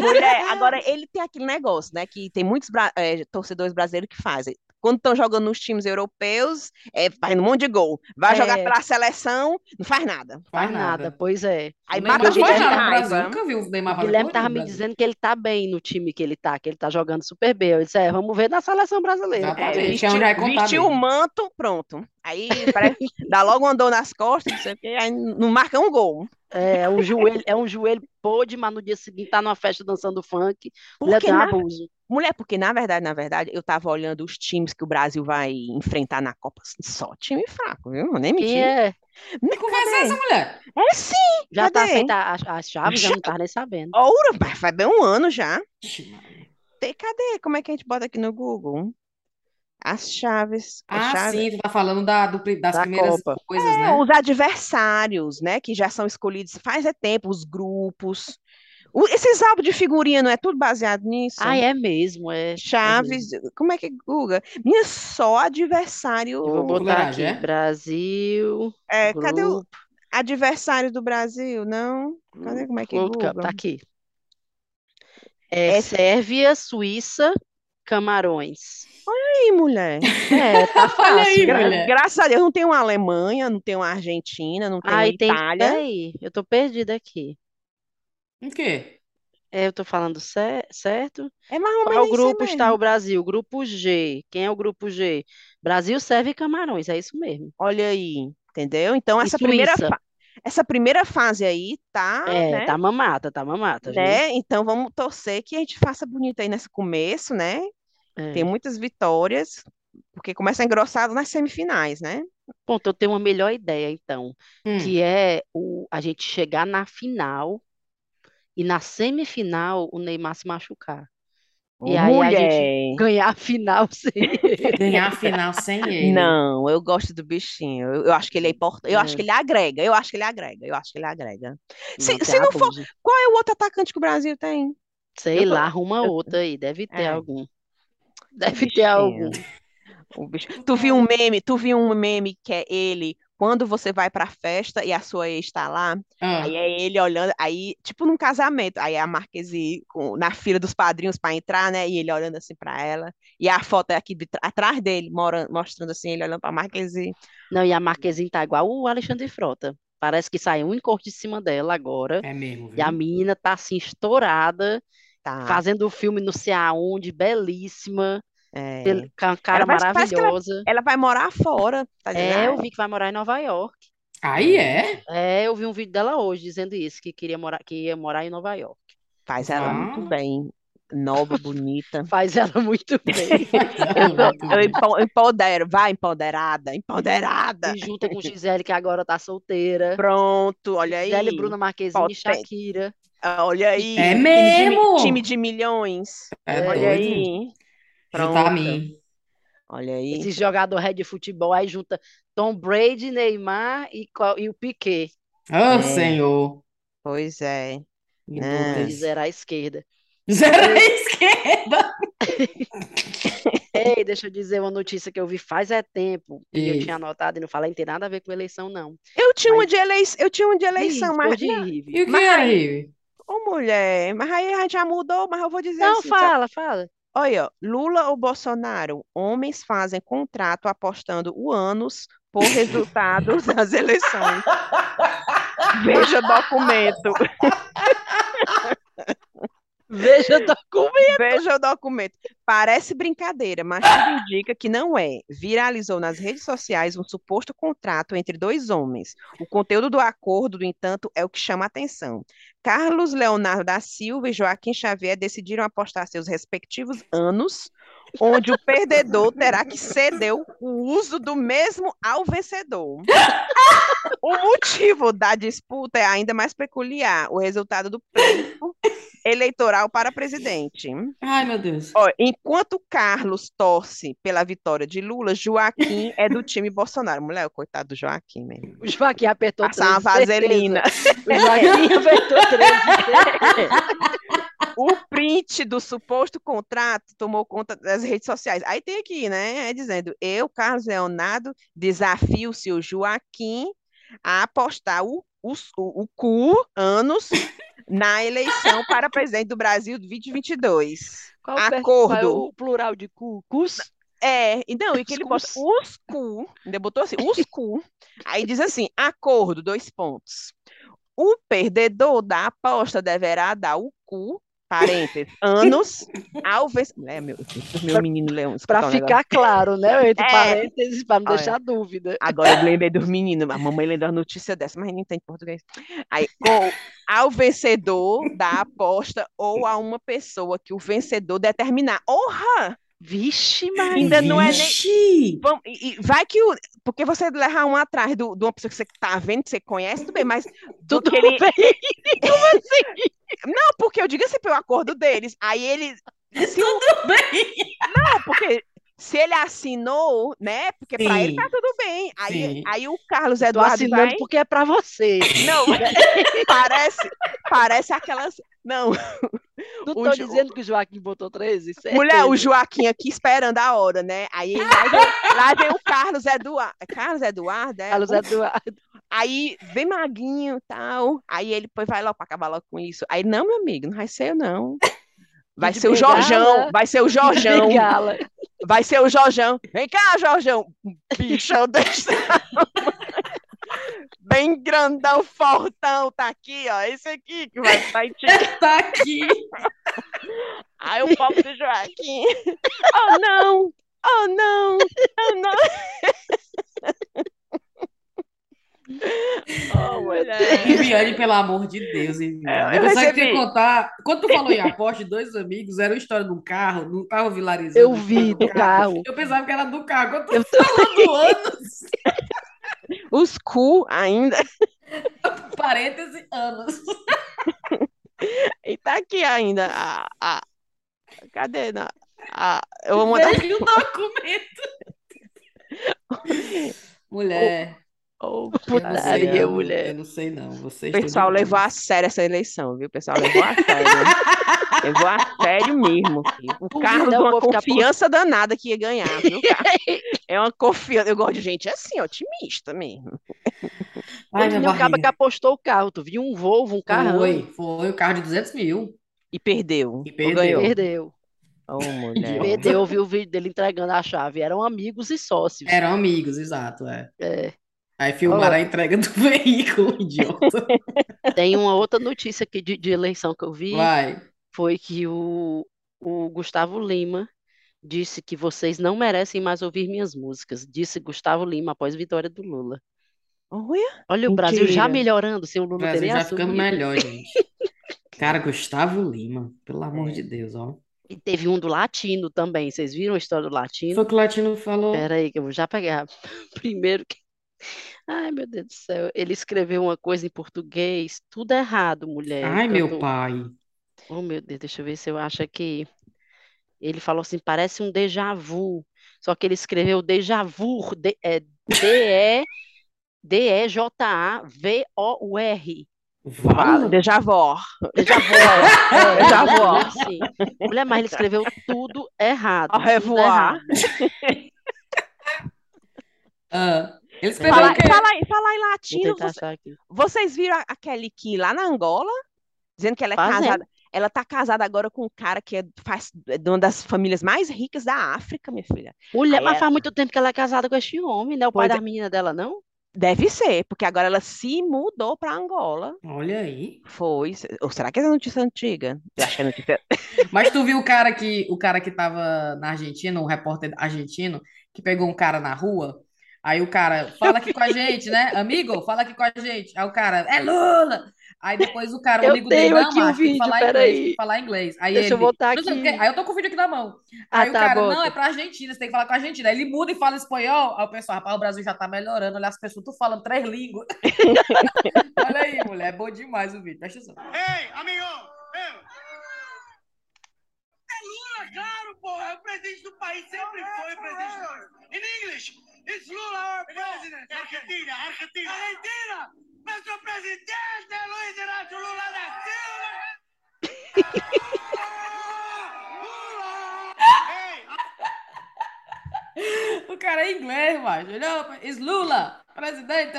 Mulher, agora ele tem aquele negócio, né? Que tem muitos bra- eh, torcedores brasileiros que fazem. Quando estão jogando nos times europeus, é, faz um monte de gol. Vai jogar É. pela seleção, não faz nada. Faz Faz nada, nada. pois é. Aí O mata a gente de lá no Brasil, raiva. nunca viu o Neymar Guilherme coisa tava no me dizendo que ele tá bem no time que ele tá, que ele tá jogando super bem. Eu disse, é, vamos ver na seleção brasileira. É, é vestiu, contar vestiu o manto, pronto. Aí parece, dá logo uma dor nas costas, não sei o quê, aí não marca um gol. É um joelho, é um joelho podre, mas no dia seguinte tá numa festa dançando funk. Porque tem um na, abuso. Mulher, porque na verdade, na verdade, eu tava olhando os times que o Brasil vai enfrentar na Copa, assim, só time fraco, viu? Nem Quem mentir. é? Que conversa é essa, mulher? É sim, Já tá cadê? feita as, chaves, já não tava nem sabendo. Ouro, vai- faz bem um ano já. Tem- Cadê? Como é que a gente bota aqui no Google? As chaves, as Ah, chaves. sim, tu tá falando da, do das Da primeiras Copa. coisas, É, né? os adversários, né, que já são escolhidos faz é tempo, os grupos. Esses álbuns de figurinha não é tudo baseado nisso? Ah, é mesmo, é. é mesmo. Chaves, como é que Guga? Minha só adversário. Eu vou botar aqui, é? Brasil, É, cadê o adversário do Brasil? Não? Cadê como é que World Cup, Guga? tá aqui. É É- Sérvia, Suíça, Camarões. Ih, mulher. É, tá Olha aí, fácil. Gra- mulher. graças a Deus, não tem uma Alemanha, não tem uma Argentina, não tem uma Aí tem. Itália. Peraí, eu tô perdida aqui. O quê? É, eu tô falando cer- certo? É mais ou Qual menos isso grupo está mesmo. o Brasil? Grupo G. Quem é o grupo G? Brasil, Sérvia e Camarões, é isso mesmo. Olha aí, entendeu? Então, E essa primeira, Suíça. fa- essa primeira fase aí tá, É, né? tá mamata, tá mamata, viu? né? Então, vamos torcer que a gente faça bonito aí nesse começo, né? É. Tem muitas vitórias, porque começa engrossado nas semifinais, né? Ponto, eu tenho uma melhor ideia, então, Hum. que é o, a gente chegar na final e na semifinal o Neymar se machucar. E aí a gente Mulher. ganhar a final sem ele. Ganhar a final sem ele. Não, eu gosto do bichinho. Eu, eu acho que ele é importante. Eu acho É. que ele agrega. Eu acho que ele agrega. Eu acho que ele agrega. Se, Não, se não for, qual é o outro atacante que o Brasil tem? Sei Eu tô- lá, arruma eu- outra aí, deve ter É. algum. Deve ter bichinho. algum. O bicho. Tu viu um meme? Tu viu um meme que é ele quando você vai pra festa e a sua ex tá lá? Ah, Aí é ele olhando, aí, tipo num casamento, aí a Marquise com- na fila dos padrinhos pra entrar, né? E ele olhando assim pra ela. E a foto é aqui de atrás dele, mora- mostrando assim, ele olhando pra Marquise. Não, e a Marquezine tá igual o Alexandre Frota. Parece que saiu um encosto de cima dela agora. é mesmo, E a viu? menina tá assim, estourada, Tá. fazendo o filme não sei aonde, belíssima, é. a cara parece- parece que ela- maravilhosa. Ela vai morar fora, tá? É, eu vi que vai morar em Nova York. Aí é. É, eu vi um vídeo dela hoje dizendo isso, que queria morar, que ia morar em Nova York. faz ela muito Ah. bem. Nova, bonita. Faz ela muito bem. Eu empo- empodero, vai empoderada, empoderada. E junta com Gisele, que agora tá solteira. Pronto, olha aí. Gisele, Bruna Marquezine e Potente. Shakira. Olha aí. É time de mesmo? Time de milhões. É Olha doido. aí. Juntar a Pronto. mim. Olha aí. Esse jogador red de futebol, aí junta Tom Brady, Neymar e, qual- e o Piquet. Ô, É. Senhor. Pois é. Eles zero à esquerda. Zero à esquerda. Ei, deixa eu dizer uma notícia que eu vi faz é tempo. E eu tinha anotado e não falei, não tem nada a ver com eleição, não. Eu tinha uma Mas- de eleição, eu tinha uma de eleição, mas não, E o que Mas aí- Rive? Ô, mulher, mas aí a gente já mudou, mas eu vou dizer Não, assim, sabe? fala, fala. Olha, Lula ou Bolsonaro, homens fazem contrato apostando o ânus por resultados das eleições. Veja documento. Veja o documento. Veja o documento. Parece brincadeira, mas tudo indica que não é. Viralizou nas redes sociais um suposto contrato entre dois homens. O conteúdo do acordo, no entanto, é o que chama a atenção. Carlos Leonardo da Silva e Joaquim Xavier decidiram apostar seus respectivos anos, onde o perdedor terá que ceder o uso do mesmo ao vencedor. O motivo da disputa é ainda mais peculiar, o resultado do pleito eleitoral para presidente. Ai, meu Deus. Ó, enquanto Carlos torce pela vitória de Lula, Joaquim é do time Bolsonaro. Mulher, coitado do Joaquim mesmo. O Joaquim apertou Passar uma 13, certeza. vaselina. O Joaquim apertou 13. O print do suposto contrato tomou conta das redes sociais. Aí tem aqui, né? É dizendo: eu, Carlos Leonardo, desafio o seu Joaquim a apostar o, o, o, o cu anos na eleição para presidente do Brasil de 2022. Qual, Acordo. é o plural de cu? Cus? É, e não, e que ele bota os cu, ainda botou assim, os cu. Aí diz assim: acordo, dois pontos. O perdedor da aposta deverá dar o cu, parênteses, anos, ao vencedor. É, meu, meu menino Leão. Para um ficar claro, né? Entre É. parênteses, para não Olha. deixar dúvida. Agora eu lembrei dos meninos, a mamãe lendo a notícia dessa, mas não entende português. Aí, com, ao vencedor da aposta ou a uma pessoa que o vencedor determinar. Orra! Vixe, Maria. Ainda não é nem- Vixe! Vamos, e, e vai que o. Porque você levar um atrás do, de uma pessoa que você tá vendo, que você conhece, tudo bem, mas do Tudo ele. bem. Como assim? Não, porque eu digo assim pelo acordo deles. Aí ele. Se o- Bem, Não, porque se ele assinou, né? Porque pra ele tá tudo bem. Aí, Sim. aí o Carlos Tô Eduardo assinando vai. porque é para você. Não, parece, parece aquelas. Não, Não tô Jo- dizendo que o Joaquim botou 13? mulher, o certeza. Joaquim aqui esperando a hora, né? Aí lá, vem, lá vem o Carlos Eduardo. Carlos Eduardo, é? Carlos O- Eduardo. Aí vem maguinho e tal. Aí ele depois vai logo pra acabar logo com isso. Aí, não, meu amigo, não vai ser eu, não. Vai de ser o Jorjão, vai ser o Jorjão. Vai ser o Jorjão. Vem cá, Jorjão. Bichão desse. Bem grandão, fortão, tá aqui, ó. Esse aqui que vai sair te tá aqui. Aí o pobre do Joaquim. Oh, não! Oh, não! Oh, não! Oh, mulher. Viviane, pelo amor de Deus, hein, Viviane. É, eu que recebi. ia contar. Quando tu falou em aposta, dois amigos, era uma história de um carro, não tava vilarizando. Eu vi do carro. Eu pensava que era do carro. Quando tu Eu tô- falou do anos, Os cu ainda. parêntese, anos. E tá aqui ainda. A, a... Cadê? Na... A... Eu vou mandar. Veja o documento. Mulher. Oh, eu não sei Putaria, não, Eu mulher. não sei não. Vocês O pessoal levou a sério essa eleição, viu? O pessoal levou a sério. levou a sério mesmo. filho. O Carlos, o uma povo ficar por- confiança danada que ia ganhar, viu? É uma confiança. Eu gosto de gente assim, otimista mesmo. Ai, nem o cara que apostou o carro. Tu viu um Volvo, um carrão. Foi, foi o carro de 200 mil. E perdeu. E perdeu. ganhou? Perdeu. Oh, mulher. Perdeu, eu vi o vídeo dele entregando a chave. Eram amigos e sócios. Eram amigos, exato, é. É. Aí filmaram a entrega do veículo, idiota. Tem uma outra notícia aqui de, de eleição que eu vi. Vai. Foi que o, o Gustavo Lima disse que vocês não merecem mais ouvir minhas músicas. Disse Gustavo Lima após vitória do Lula. Olha, Olha o Brasil já Mentira. melhorando sem o O Lula Brasil já ficando assumido. melhor, gente. Cara, Gustavo Lima, pelo amor É. de Deus, ó. E teve um do Latino também. Vocês viram a história do Latino? Foi o que o Latino falou. Pera aí, que eu vou já pegar. Primeiro que. Ai, meu Deus do céu. Ele escreveu uma coisa em português, tudo errado, mulher. Ai, Eu meu tô- pai. Oh, meu Deus, deixa eu ver se eu acho aqui. Ele falou assim, parece um déjà vu. Só que ele escreveu déjà vu, D- é, D-E, D-E-J-A-V-O-U-R. Vala. déjà vu. Déjà vu. É, Déjà vu. Mulher, mas ele escreveu tudo errado. Au tudo revoir. errado. Ah, ele escreveu Falar, o quê? falar, em- falar em latino, você- vocês viram a, a Kelly Key lá na Angola? Dizendo que ela é Fazendo. casada. Ela tá casada agora com um cara que é, faz, é de uma das famílias mais ricas da África, minha filha. Mulher, Aí mas ela- faz muito tempo que ela é casada com este homem, né? O pai Pois é. da menina dela, não? Deve ser, porque agora ela se mudou para Angola. Olha aí. Foi. Ou será que é notícia antiga? Eu acho que é notícia. Mas tu viu o cara que o cara que tava na Argentina, um repórter argentino, que pegou um cara na rua. Aí o cara, fala aqui com a gente, né? Amigo, fala aqui com a gente. Aí o cara, é Lula! Aí depois o cara, o Eu amigo dele, não, o tem que vídeo, falar inglês, tem que falar inglês. Aí Deixa eu ele, sei o aqui. quê. Aí eu tô com o vídeo aqui na mão. Ah, Aí o tá, cara, bota. não, é pra Argentina, você tem que falar com a Argentina. Aí ele muda e fala espanhol. Aí o pessoal, rapaz, o Brasil já tá melhorando. Olha as pessoas, tu falando três línguas. Olha aí, mulher, é bom demais o vídeo. Presta atenção. Ei, amigo! Ei. É Lula, claro, porra! É o presidente do país, sempre foi o presidente do país. In English, it's Lula our president. Argentina, Argentina. Argentina! Nuestro presidente Luis Inácio Lula da Silva! O cara é inglês, macho. Não, is Lula, presidente.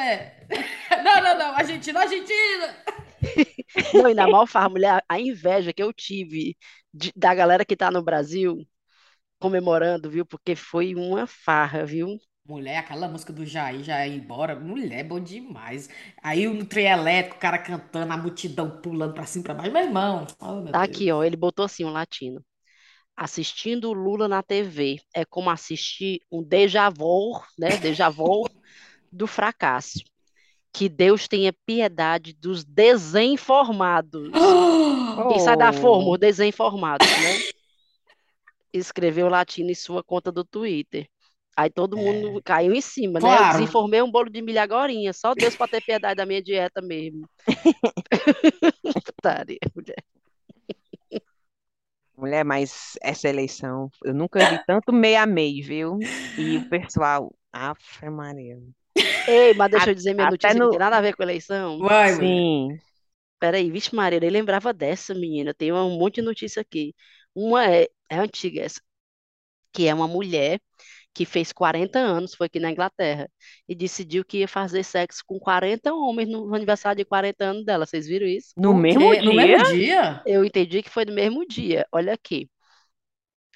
Não, não, não, Argentina, Argentina. Não, e na maior farra, mulher, a inveja que eu tive de- da galera que tá no Brasil, comemorando, viu? Porque foi uma farra, viu? Mulher, aquela música do Jair, já ia embora. Mulher, bom demais. Aí no trem elétrico, o cara cantando, a multidão pulando pra cima e pra baixo. Meu irmão, oh meu Tá Deus. aqui, ó. Ele botou assim, um latino. Assistindo o Lula na TV é como assistir um déjà vu, né? Déjà vu do fracasso. Que Deus tenha piedade dos desinformados. Quem sai da forma, Oh. os desinformados, né? Escreveu latino em sua conta do Twitter. Aí todo mundo caiu em cima, né? Eu Claro. desinformei um bolo de milho agorinha. Só Deus para ter piedade da minha dieta mesmo. Putaria, mulher. Mulher, mas essa eleição, eu nunca vi tanto meio a meio, viu? E o pessoal, Afe Maria. Ei, mas deixa A- eu dizer minha até notícia, que não no- tem nada a ver com eleição. Vai, mulher. Sim. Peraí, vixe Maria, eu nem lembrava dessa menina. Tem um monte de notícia aqui. Uma é, é antiga essa, que é uma mulher que fez 40 anos, foi aqui na Inglaterra, e decidiu que ia fazer sexo com 40 homens no aniversário de 40 anos dela. Vocês viram isso? No mesmo quê? No dia? mesmo dia? Eu entendi que foi no mesmo dia. Olha aqui.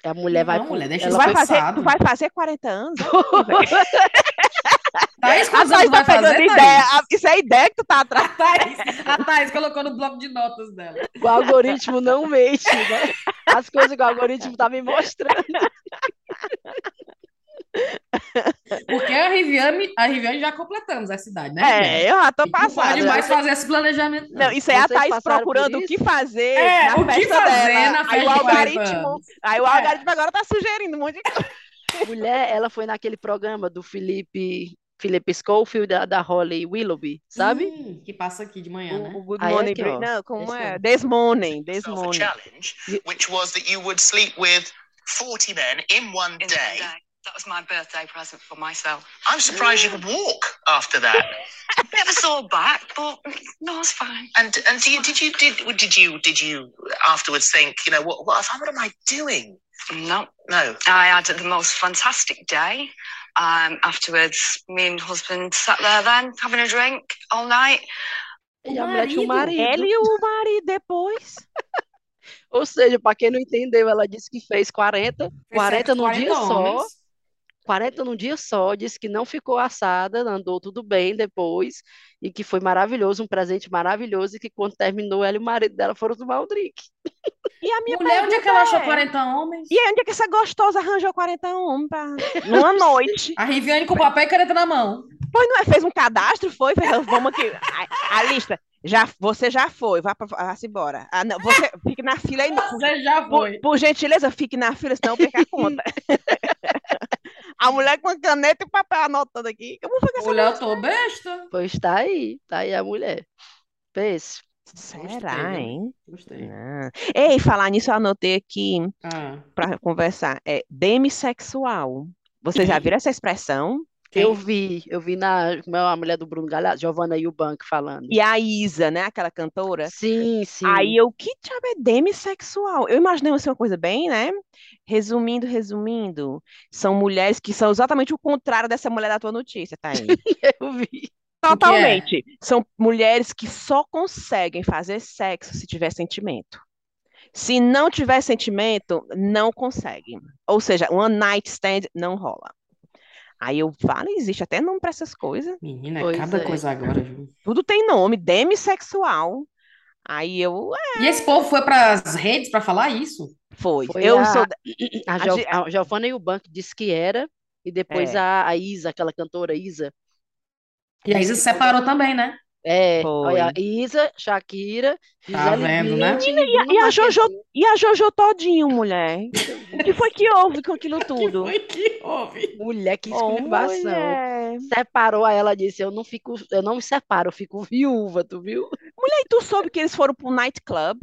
A mulher vai Não, mulher, deixa ela vai fazer, tu vai fazer 40 anos? Thaís, A quantos anos Thaís tu tá vai fazer, pegando ideia. Thaís? A- Isso é ideia que tu tá atrás. A Thaís, a Thaís colocou no bloco de notas dela. o algoritmo não mente, né? As coisas que o algoritmo tá me mostrando. Porque a Riviane, a Riviane já completamos essa idade, né, É, eu já tô E não pode mais fazer esse planejamento, Não, não. isso aí é a Thaís procurando o que fazer É, na o que festa fazer dela. na Aí festa o de 40 algoritmo, aí o É. algoritmo agora tá sugerindo um monte de coisa. Mulher, ela foi naquele programa do Felipe, Felipe Schofield, da, da Holly Willoughby, sabe? Hum, que passa aqui de manhã, né? O, o Good Aí Morning aqui, Brit- ó. Não, como Esse é? mesmo. This Morning, This a Morning. challenge, which was that you would sleep with 40 men in one in one day. Day. That was my birthday present for myself. I'm surprised you could walk after that. Never saw back, but no, it's fine. And and do you, did you did did you did you afterwards think you know what what, what am I doing? No, No. I had the most fantastic day. Um, afterwards, me and husband sat there then having a drink all night. A mulher tinha marido. marido. Ela e o marido depois. Ou seja, para quem não entendeu, ela disse que fez 40, Fez 40 num dia 40 só. Homens. 40 num dia só, disse que não ficou assada, andou tudo bem depois, e que foi maravilhoso, um presente maravilhoso, e que quando terminou, ela e o marido dela foram tomar um drink. E a minha Mulher, onde é que ela achou é, 40 homens? E aí, onde é que essa gostosa arranjou 40 homens pra... numa noite? A Riviane com papel e caneta na mão. Pois não é, fez um cadastro, foi? Fez, vamos aqui. A, a lista. Já, você já foi, vá, pra, vá-se embora. Ah, não, você fique na fila aí. Você já Por, foi. por gentileza, fique na fila, senão eu perco a conta. a mulher com caneta e papel anotando aqui. Foi que essa Mulher, eu tô besta. Pois tá aí, tá aí a mulher. Pense. Será, Gostei, hein? Gostei. Ah. Ei, falar nisso, eu anotei aqui Ah, para conversar. É demissexual. Vocês já viram essa expressão? Eu vi, eu vi na, a mulher do Bruno Galhaço, Giovanna Eubank falando. E a Isa, né? Aquela cantora. Sim, sim. Aí eu, que diabo é demissexual? Eu imaginei assim, uma coisa bem, né? Resumindo, resumindo, são mulheres que são exatamente o contrário dessa mulher da tua notícia, Thaís. eu vi. Que é? Totalmente. São mulheres que só conseguem fazer sexo se tiver sentimento. Se não tiver sentimento, não conseguem. Ou seja, one night stand não rola. Aí eu falo, existe até nome para essas coisas. Menina, é Pois cada é. coisa agora, Ju. Tudo tem nome, demissexual. Aí eu, é, E esse povo foi pras redes pra falar isso? foi. Foi Eu a, sou. a, a Gio- Gi- a Giovanna Eubank disse que era, e depois É. a, a Isa, aquela cantora Isa, E a Isa se separou também, né? É, Foi. olha, Isa, Shakira, Tá Gisele vendo, né? Bündchen E a, Bruna e a Jojo, Marquezine. e a Jojo todinho, mulher. O que foi que houve com aquilo Que tudo? foi que houve? Mulher, que Oh, esculhambação. mulher. Separou, aí ela disse, eu não fico, eu não me separo, eu fico viúva, tu viu? Mulher, e tu soube que eles foram pro nightclub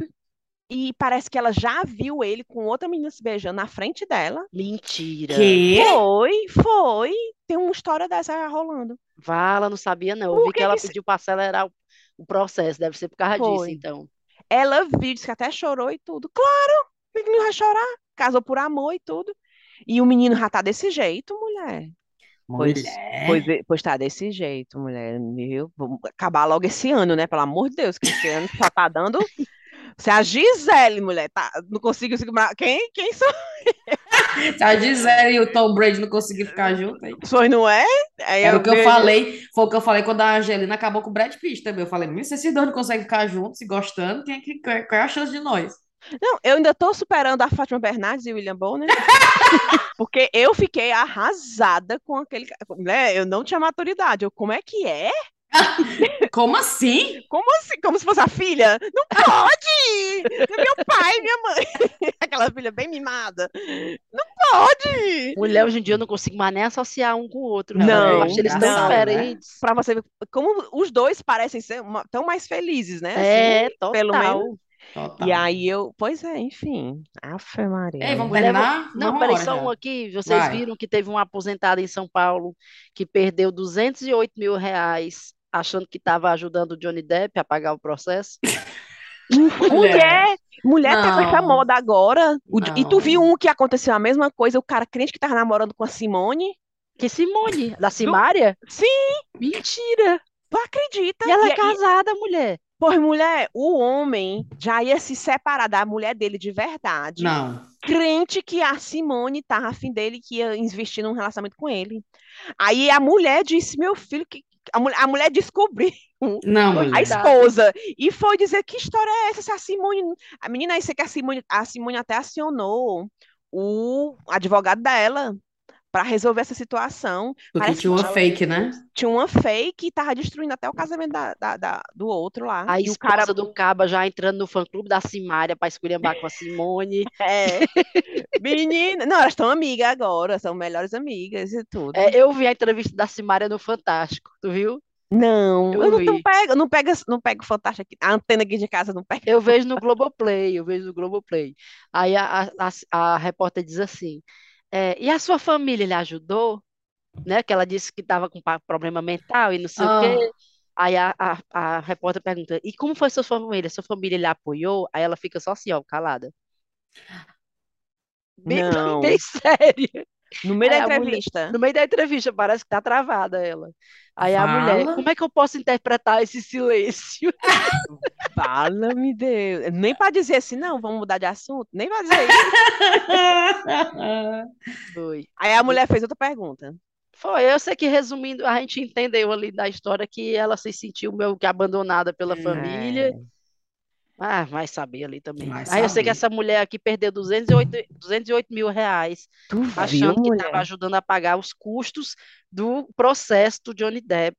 e parece que ela já viu ele com outra menina se beijando na frente dela. Mentira. Que? Foi, foi. Tem uma história dessa rolando. Vá, ela não sabia não. Eu vi que que ela se- pediu para acelerar o, o processo, deve ser por causa disso, Foi. então. Ela viu, disse que até chorou e tudo. Claro, que não vai chorar? Casou por amor e tudo. E o menino já tá desse jeito, mulher. Pois, Mulher. pois, é- pois tá desse jeito, mulher. Meu, vamos acabar logo esse ano, né? Pelo amor de Deus, que esse ano só tá dando. Se a Gisele, mulher, tá, não consigo segurar. Quem, quem sou? A Gisele e o Tom Brady não conseguiram ficar juntos. aí. Foi, não é? Aí Era o que eu falei, foi o que eu falei quando a Angelina acabou com o Brad Pitt também. Eu falei, "Mas se esses dois não conseguem ficar juntos, se gostando, quem, é que- qual é a chance de nós? Não, eu ainda tô superando a Fátima Bernardes e o William Bonner. Porque eu fiquei arrasada com aquele. Né? Eu não tinha maturidade. Eu, como é que é? Como assim? Como assim? Como se fosse a filha? Não pode! Meu pai, minha mãe. Aquela filha bem mimada. Não pode! Mulher, hoje em dia eu não consigo mais nem associar um com o outro. Não, eu acho eles tão né? diferentes. Pra você ver como os dois parecem ser uma- tão mais felizes, né? É, Assim, total. pelo menos. Total. E aí eu. Pois é, enfim. Afe Maria. Ei, vamos terminar? Não, Uma peraí, só um aqui. Vocês Vai. viram que teve uma aposentada em São Paulo que perdeu 208 mil reais achando que estava ajudando o Johnny Depp a pagar o processo? Mulher, mulher tá com essa moda agora. O- e tu viu um que aconteceu a mesma coisa, o cara crente que tava namorando com a Simone? Que Simone, da Simária? Sim, Mentira! tu acredita? E ela E- é e- casada, mulher. Pois, mulher, o homem já ia se separar da mulher dele de verdade. Não. Crente que a Simone tava afim dele, que ia investir num relacionamento com ele. Aí a mulher disse, meu filho, que a mulher, a mulher descobriu Não, a esposa e foi dizer que história é essa? Se a Simone, a menina aí sei que a Simone, a Simone até acionou o advogado dela para resolver essa situação. Porque Parece tinha uma que fake, né? tinha uma fake e tava destruindo até o casamento da, da- da- do outro lá. A e o cara do Caba já entrando no fã-clube da Simária pra esculhambar com a Simone. é, menina, não, elas estão amigas agora, são melhores amigas e tudo. É, eu vi a entrevista da Simária no Fantástico, tu viu? Não, Eu eu não, não vi. pego, não pego, não pego Fantástico aqui. A antena aqui de casa não pega. Eu vejo no Globoplay, eu vejo no Globoplay. Aí a, a, a, a repórter diz assim, é, e a sua família lhe ajudou? Né? Que ela disse que estava com problema mental e não sei o Ah. quê. Aí a, a, a repórter pergunta, e como foi sua família? Sua família lhe apoiou? Aí ela fica só assim, ó, calada. Bem, Não. bem séria. No meio Aí da a mulher- entrevista. No meio da entrevista, parece que tá travada ela. Aí a mulher, Fala. como é que eu posso interpretar esse silêncio? Fala-me Deus. Nem para dizer assim, não, vamos mudar de assunto. Nem para dizer isso. Aí a mulher fez outra pergunta. Foi, eu sei que resumindo, a gente entendeu ali da história que ela se sentiu meio que abandonada pela família. Ah, vai saber ali também. Vai Aí eu sei que saber. essa mulher aqui perdeu 208, 208 mil reais, Tu viu, achando que mulher? estava ajudando a pagar os custos do processo do Johnny Depp.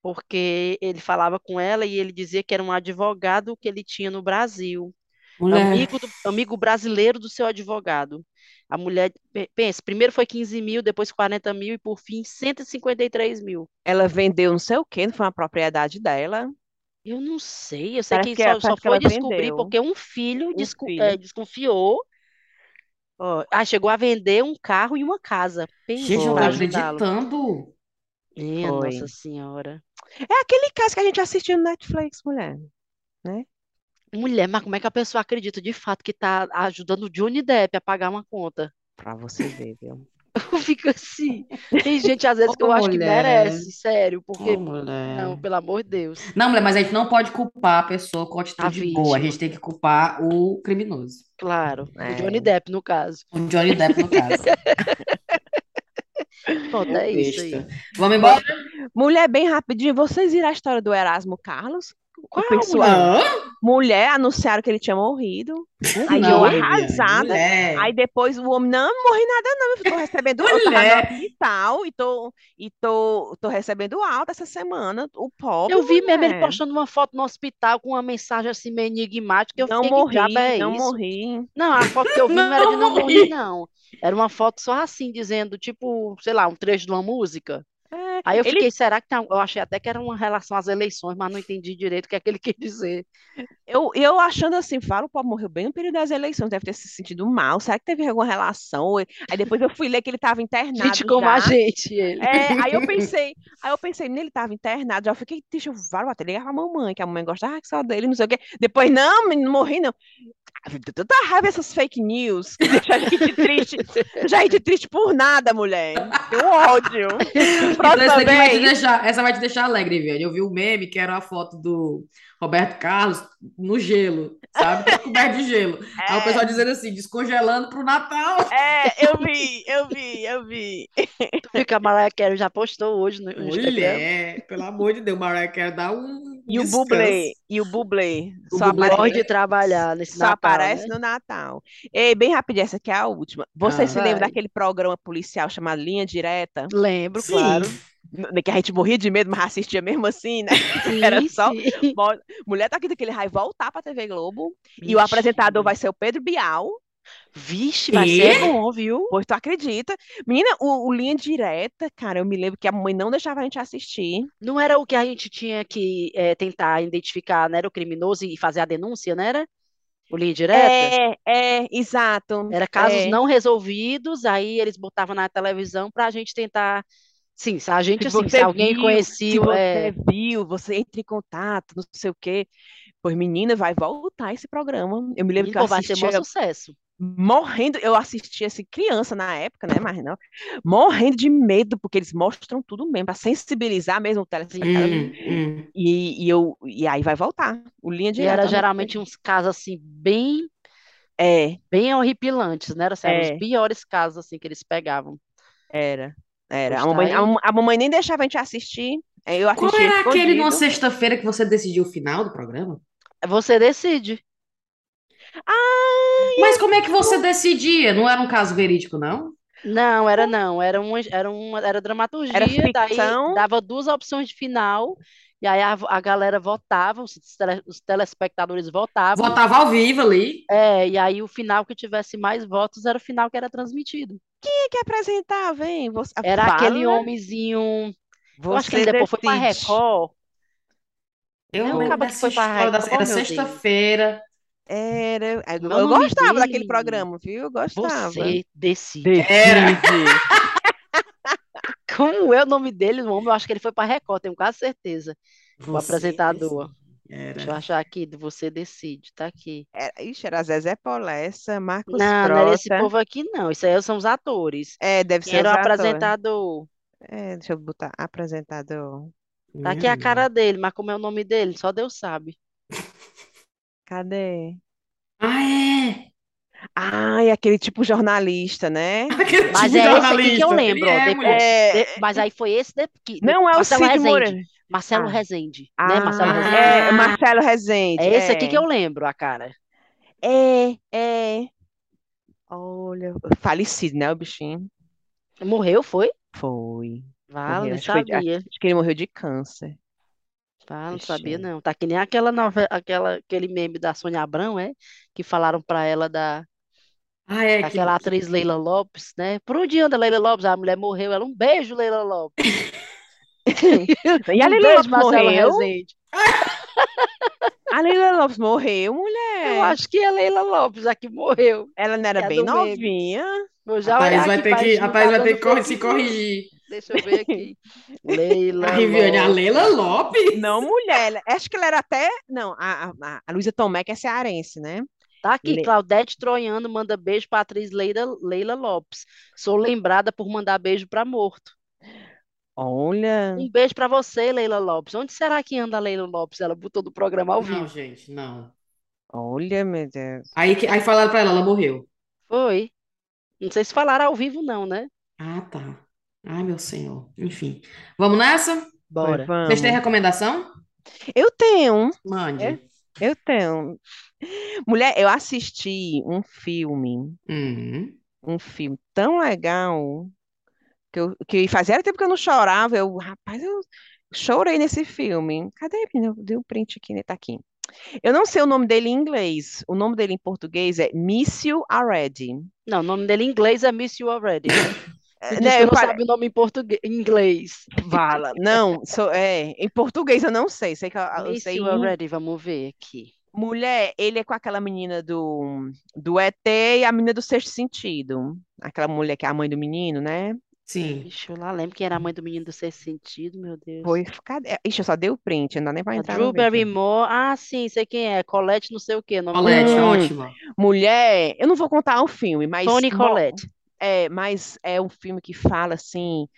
Porque ele falava com ela e ele dizia que era um advogado que ele tinha no Brasil. Mulher. Amigo, do- amigo brasileiro do seu advogado. A mulher, pe- pensa, primeiro foi 15 mil, depois 40 mil e por fim 153 mil. Ela vendeu não sei o quê, não foi uma propriedade dela. Eu não sei, eu sei Parece que que- só, parece só que foi descobrir vendeu. porque um filho, Um desco- filho. é, desconfiou. Ó, ah, chegou a vender um carro e uma casa. Pensa Gente, eu não acreditando. Nossa Senhora. É aquele caso que a gente assistiu no Netflix, mulher. Mulher, mas como é que a pessoa acredita de fato que tá ajudando o Johnny Depp a pagar uma conta? Pra você ver, viu? Eu fico assim. Tem gente às vezes que eu Ô, acho que mulher. merece, sério, porque mulher. não, pelo amor de Deus. Não, mulher, mas a gente não pode culpar a pessoa com atitude A boa. A gente tem que culpar o criminoso. Claro, o É. Johnny Depp no caso. O Johnny Depp, no caso. Pronto, é isso aí. Vamos embora? Mulher, bem rapidinho, vocês viram a história do Erasmo Carlos? Qual, Hã? mulher, anunciaram que ele tinha morrido. Aí Não, eu arrasada. mulher. Aí depois o homem, não, não morri nada não, eu tô recebendo, eu Mulher. hospital e tô, e tô, tô recebendo alta essa semana, o pobre, Eu vi mesmo ele mulher. postando uma foto no hospital com uma mensagem assim meio enigmática. Eu Não fiquei, morri, é não isso? morri. Não, a foto que eu vi não era de Não morri. morrer, não. Era uma foto só assim, dizendo, tipo, sei lá, um trecho de uma música. Aí eu ele, fiquei, será que tem, eu achei até que era uma relação às eleições, mas não entendi direito o que é que ele quis dizer. eu, eu achando assim, falo, morreu bem no período das eleições, deve ter se sentido mal, será que teve alguma relação? Aí depois eu fui ler que ele estava internado Gente como a já. gente, ele. É, aí eu pensei, aí eu pensei, nele estava internado, já fiquei, deixa eu vá, vou até ligar pra mamãe, que a mamãe gosta ah, que só dele, não sei o quê. Depois, não, não morri, não. Tanta raiva essas fake news que deixa a gente triste. A gente triste por nada, mulher. Tenho ódio. Então, essa, aqui vai te deixar, essa vai te deixar alegre, velho. Eu vi um meme que era a foto do Roberto Carlos no gelo, sabe? Todo coberto de gelo. Aí o pessoal dizendo assim, descongelando pro Natal. É, eu vi, eu vi, eu vi. Tu viu que a Mariah Carey já postou hoje no, Instagram? Mulher, pelo amor de Deus, Mariah quer dar um E o. Bublé, e o Bublé. O Só Bublé. Aparece, trabalhar nesse só Natal, aparece né? no Natal. Ei, bem rapidinho, essa aqui é a última. Você Ah. se lembra Vai. daquele programa policial chamado Linha Direta? Lembro, Sim. claro. Que a gente morria de medo, mas assistia mesmo assim, né? Era Sim, só sim. Mulher tá aqui que ele vai voltar pra TV Globo e o apresentador vai ser o Pedro Bial. Vixe, vai Quê? ser bom, viu? Pois tu acredita? Menina, o, o Linha Direta, cara, eu me lembro que a mamãe não deixava a gente assistir. Não era o que a gente tinha que eh, tentar identificar, não era o criminoso e fazer a denúncia, não era? O linha direta? É, é, exato. Era casos É. não resolvidos, aí eles botavam na televisão para a gente tentar. Sim, se a gente, Se assim, se alguém viu, conhecia. se você é, viu, você entra em contato, não sei o quê. Pois, menina, vai voltar esse programa. Eu me lembro que eu pô, vai ser maior sucesso. Morrendo, eu assistia assim, criança na época, né, mas não, morrendo de medo, porque eles mostram tudo mesmo, para sensibilizar mesmo o telespectador. Hum, hum. E, e eu, e aí vai voltar, o linha E direta. era né? geralmente uns casos assim, bem, É, bem horripilantes, né? Era, assim, eram É. os piores casos assim que eles pegavam. era, era. A mamãe, a, a mamãe nem deixava a gente assistir, aí eu Qual era aquele numa escondido. sexta-feira que você decidiu o final do programa? Você decide. Mas como é que você decidia? Não era um caso verídico, não? Não, era não, era uma, era uma, era dramaturgia, Era daí ficção? dava duas opções de final, e aí a, a galera votava, os, tele- os telespectadores votavam, Votava ao vivo ali. é, e aí o final que tivesse mais votos era o final que era transmitido. Quem é que apresentava, hein? Você, Era aquele fala, homenzinho, eu acho que você ele depois foi pra decide. Record, Eu Não, lembro que foi pra história da- Record, Era sexta-feira. Era, eu, eu nome gostava daquele dele, programa, viu? Eu gostava. você decide. Era. Como é o nome dele, o homem, eu acho que ele foi pra Record, tenho quase certeza. O Você apresentador. decide. Era. Deixa eu achar aqui, do Você Decide, tá aqui. Era, ixi, era Zezé Polessa, Marcos Não, não era esse Frota. povo aqui, não. Isso aí são os atores. É, deve Quem ser era o os atores. apresentador? É, deixa eu botar apresentador. Tá aqui a cara dele, mas como é o nome dele? Só Deus sabe. Cadê? Ah, é! Ai, aquele tipo jornalista, né? Aquele Mas tipo é esse aqui que eu lembro, é, depois- mulher. É, de- mas aí foi esse daqui. não é o Marcelo Cid Rezende. Marcelo Ah. Rezende, né? Ah, Marcelo Rezende. é, Marcelo Rezende. É esse aqui é. que eu lembro, a cara. É, é. Olha, falecido, né, o bichinho? Morreu, foi? Foi. Vale, Morreu. Acho que, foi de- sabia. acho que ele morreu de câncer. Ah, não sabia, Bichinho. não. Tá que nem aquela novela, aquela, aquele meme da Sônia Abrão, é? Que falaram pra ela da, Ah, é. Que, atriz Leila Lopes, né? Por onde anda Leila Lopes? A mulher morreu. Ela, um beijo, Leila Lopes. E a Um Leila beijo, Lopes Marcelo morreu? Rezende. A Leila Lopes morreu, mulher. Eu acho que é Leila Lopes, a que morreu. Ela não era é bem novinha. Vou já a Thaís olhar vai ter que, a tá vai ter que corri- se corrigir. Deixa eu ver aqui. Leila A Riviane, a Lopes. Leila Lopes? Não, mulher. Acho que ela era até. Não, a, a, a Luísa Tomé, que é cearense, né? Tá aqui, Le- Claudete Troiano manda beijo pra atriz Leila, Leila Lopes. Sou lembrada por mandar beijo pra morto. Olha. Um beijo pra você, Leila Lopes. Onde será que anda a Leila Lopes? Ela botou do programa ao Não, vivo. gente, não. Olha, meu Deus. Aí, que- aí falaram pra ela, ela morreu. Foi. Não sei se falaram ao vivo, não, né? Ah, tá. Ai, meu senhor. Enfim. Vamos nessa? Pois Bora. Vocês têm vamos. recomendação? Eu tenho, Mande. É? eu tenho. Mulher, eu assisti um filme, Hum. um filme tão legal que, eu, que fazia tempo que eu não chorava. Eu, rapaz, eu chorei nesse filme. Cadê? Dei um print aqui, né? Tá aqui. Eu não sei o nome dele em inglês. O nome dele em português é Miss You Already. Não, o nome dele em inglês é Miss You Already. Tu disse Né, eu não pare- sabe o nome em português, em inglês. Vala. Não, sou, é, em português eu não sei. Sei que eu, eu Miss sei You Already, vamos ver aqui. Mulher, ele é com aquela menina do, do ET e a menina do Sexto Sentido. Aquela mulher que é a mãe do menino, né? Sim. Deixa eu lá, lembro quem era a mãe do menino do sexto sentido, meu Deus. Foi, cadê? Ixi, eu só dei o print, não dá nem A entrar Drew no vídeo. Barrymore, ah, sim, sei quem é. Colette não sei o quê, nome Colette. Hum. ótima. Mulher, eu não vou contar o filme, mas Toni mo- Collette. é, mas é um filme que fala assim,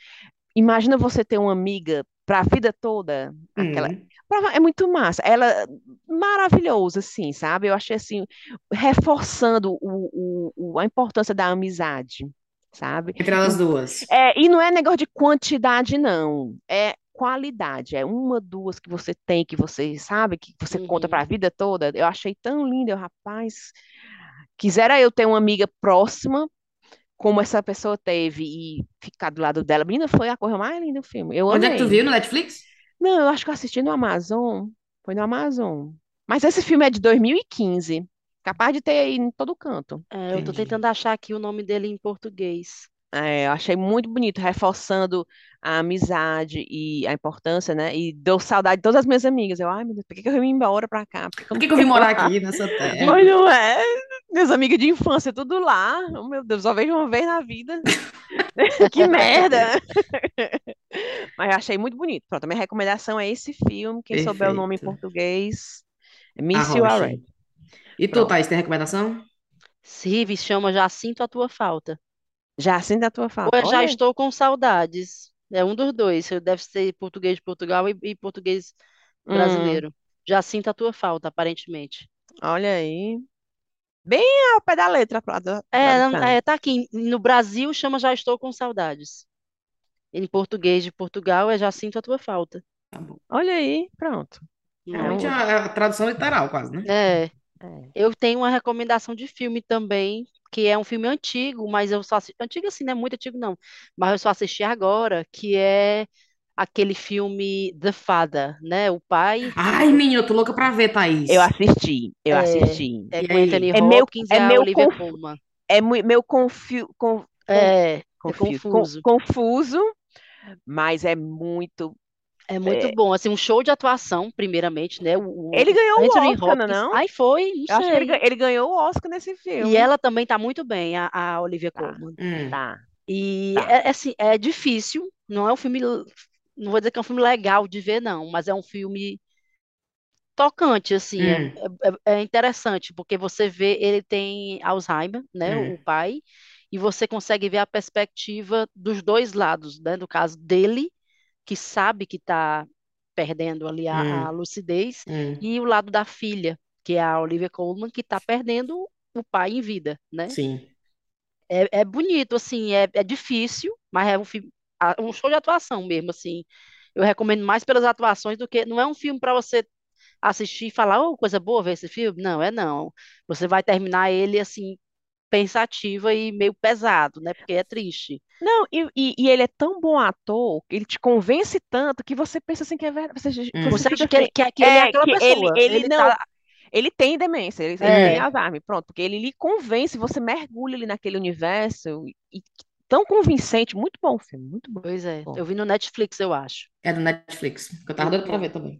imagina você ter uma amiga para a vida toda, aquela Hum. É muito massa. Ela maravilhoso, assim, sabe? Eu achei assim, reforçando o, o, o- a importância da amizade, sabe? Entre elas duas. É, e não é negócio de quantidade, não. É qualidade. É uma, duas que você tem, que você sabe, que você conta para a Uhum. vida toda. Eu achei tão lindo, eu, rapaz. Quisera eu ter uma amiga próxima, como essa pessoa teve, e ficar do lado dela. Menina, foi a coisa mais linda do filme. Eu Onde é que tu amei. viu? No Netflix? Não, eu acho que eu assisti no Amazon. Foi no Amazon. Mas esse filme é de 2015. Capaz de ter aí em todo canto. É, eu tô Entendi. tentando achar aqui o nome dele em português. É, eu achei muito bonito, reforçando a amizade e a importância, né? E deu saudade de todas as minhas amigas. Eu, ai, meu Deus, por que que eu vim embora pra cá? Por que que eu Por que que eu vim morar aqui nessa terra? Mas não é. Minhas amigas de infância, tudo lá. Oh, meu Deus, só vejo uma vez na vida. Que merda! Mas eu achei muito bonito. Pronto, a minha recomendação é esse filme. Quem souber o nome em Perfeito. português, é Miss You Arrocha. Already. E tu, Pronto. Thaís, tem recomendação? Civi chama Já Sinto a Tua Falta. Já assim da tua Ou falta. é Já Olha, Estou com Saudades. É um dos dois. Deve ser português de Portugal e, e português hum, brasileiro. Já Sinto a Tua Falta, aparentemente. olha aí. Bem ao pé da letra a É, não- tradução. é, tá aqui. No Brasil chama Já Estou com Saudades. Em português de Portugal é Já Sinto a Tua Falta. Tá bom. Olha aí, pronto. É Realmente é a, é a tradução literal, quase, né? É. é. Eu tenho uma recomendação de filme também, que é um filme antigo, mas eu só assisti, antigo assim, não é muito antigo não, mas eu só assisti agora, que é aquele filme The Father, né? O pai, Ai, menina, eu tô louca pra ver, Thaís. Eu assisti, eu é, assisti. é com Anthony? É meio, Hopkins é a meio, Olivia confu, Colman. é mui- meio confio, con, con, É, é confuso. confuso, mas é muito. É muito é, bom, assim, um show de atuação, primeiramente, né? O, ele ganhou o Oscar, não é Hopkins, não? ai foi, não Eu acho que ele, sei. ga- ele ganhou o Oscar nesse E filme. ela também tá muito bem, a, a Olivia Tá, Colman. Hum. tá, E tá. é, é assim, é difícil, não é um filme, não vou dizer que é um filme legal de ver, não, mas é um filme tocante, assim, é, Hum. é, é interessante, porque você vê, ele tem Alzheimer, né, Hum. o pai, e você consegue ver a perspectiva dos dois lados, né, no caso dele, que sabe que está perdendo ali a, a Hum. lucidez, Hum. e o lado da filha, que é a Olivia Colman, que está perdendo o pai em vida, né? Sim. É, é bonito, assim, é, é difícil, mas é um filme, a- um show de atuação mesmo, assim. Eu recomendo mais pelas atuações do que. Não é um filme para você assistir e falar, oh, coisa boa ver esse filme. Não, é não. Você vai terminar ele, assim, pensativa e meio pesado, né? Porque é triste. Não, e, e, e ele é tão bom ator, que ele te convence tanto que você pensa assim que é verdade. Você, Hum. você acha que ele, assim, que, que ele é é, aquela que ele, pessoa. ele Ele não, tá. ele tem demência, ele, ele tem É, Alzheimer, pronto, porque ele lhe convence, você mergulha ali naquele universo, e tão convincente, muito bom o filme, muito bom. pois é. Bom, Eu vi no Netflix, eu acho. É do Netflix, que eu tava doida pra ver também.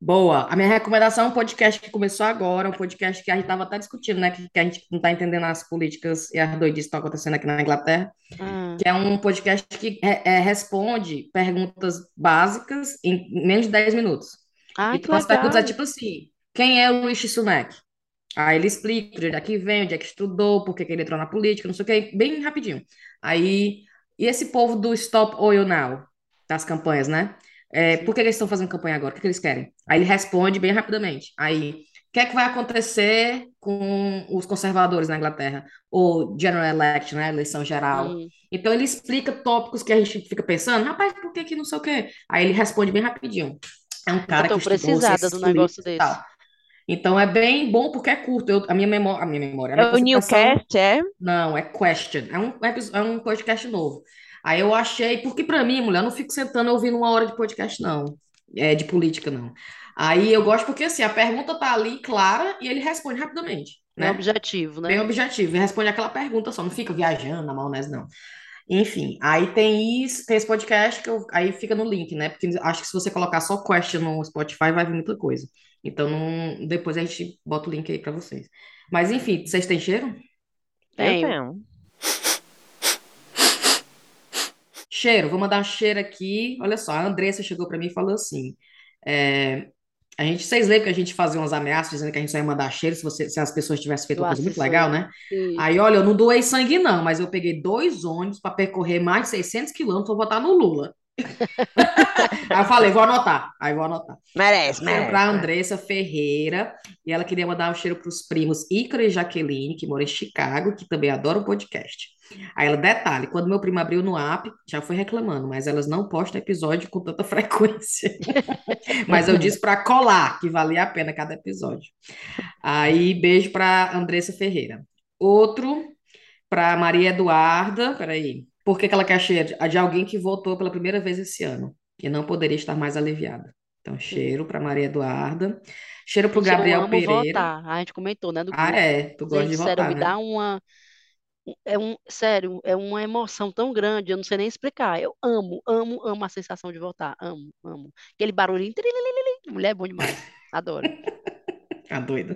Boa. A minha recomendação é um podcast que começou agora, um podcast que a gente estava até discutindo, né? Que, que a gente não está entendendo as políticas e as doidices que estão acontecendo aqui na Inglaterra, Hum, que é um podcast que é, é, responde perguntas básicas em menos de 10 minutos. Ah, que Então, as perguntas é tipo assim: quem é o Rishi Sunak? Aí ele explica de onde é que vem, onde é que estudou, por que que ele entrou na política, não sei o que, bem rapidinho. Aí, e esse povo do Stop Oil Now, das campanhas, né? É, Sim. por que que eles estão fazendo campanha agora? O que que eles querem? Aí ele responde bem rapidamente. Aí, o que é que vai acontecer com os conservadores na Inglaterra? Ou General Election, né? Eleição geral. Hum, Então ele explica tópicos que a gente fica pensando, rapaz, por que que não sei o quê? Aí ele responde bem rapidinho. É um eu cara que tô estudou precisada do negócio desse. tal. Então é bem bom porque é curto. Eu- a minha memória, a minha memória, a É minha o concentração, Newcast, é? não, é question. É um, é um podcast novo. Aí eu achei, porque pra mim, mulher, eu não fico sentando ouvindo uma hora de podcast, não. É de política, não. Aí eu gosto porque assim, a pergunta tá ali clara e ele responde rapidamente, Bem né? objetivo, Bem né? objetivo. E responde aquela pergunta só, não fica viajando na maionese, não. Enfim, aí tem isso, tem esse podcast que eu, aí fica no link, né? Porque acho que se você colocar só question no Spotify vai vir muita coisa. Então não, depois a gente bota o link aí pra vocês. Mas enfim, vocês têm cheiro? Eu Tenho. Cheiro, vou mandar um cheiro aqui. Olha só, a Andressa chegou pra mim e falou assim: é, A gente, vocês lembram que a gente fazia umas ameaças dizendo que a gente só ia mandar cheiro se, você, se as pessoas tivessem feito uma coisa muito legal, né? Sim. Aí, olha, eu não doei sangue, não, mas eu peguei dois ônibus para percorrer mais de 600 quilômetros para votar no Lula. Aí eu falei, vou anotar. Aí vou anotar. Merece, merece. para. Andressa Ferreira. E ela queria mandar um cheiro para os primos Ícaro e Jaqueline, que moram em Chicago, que também adoram o podcast. Aí ela, detalhe, quando meu primo abriu no app, já foi reclamando, mas elas não postam episódio com tanta frequência. Mas eu disse para colar, que valia a pena cada episódio. Aí, beijo para Andressa Ferreira. Outro para Maria Eduarda, peraí. Por que que ela quer cheiro? De alguém que votou pela primeira vez esse ano e não poderia estar mais aliviada. Então, cheiro para Maria Eduarda. Cheiro para o Gabriel Pereira. votar. A gente comentou, né, do Ah, grupo. é? Tu gosta Gente, de sério, votar, me né? dá uma. É um, sério, é uma emoção tão grande, eu não sei nem explicar. Eu amo, amo, amo a sensação de votar. Amo, amo. Aquele barulhinho. Mulher é bom demais. Adoro. A doida.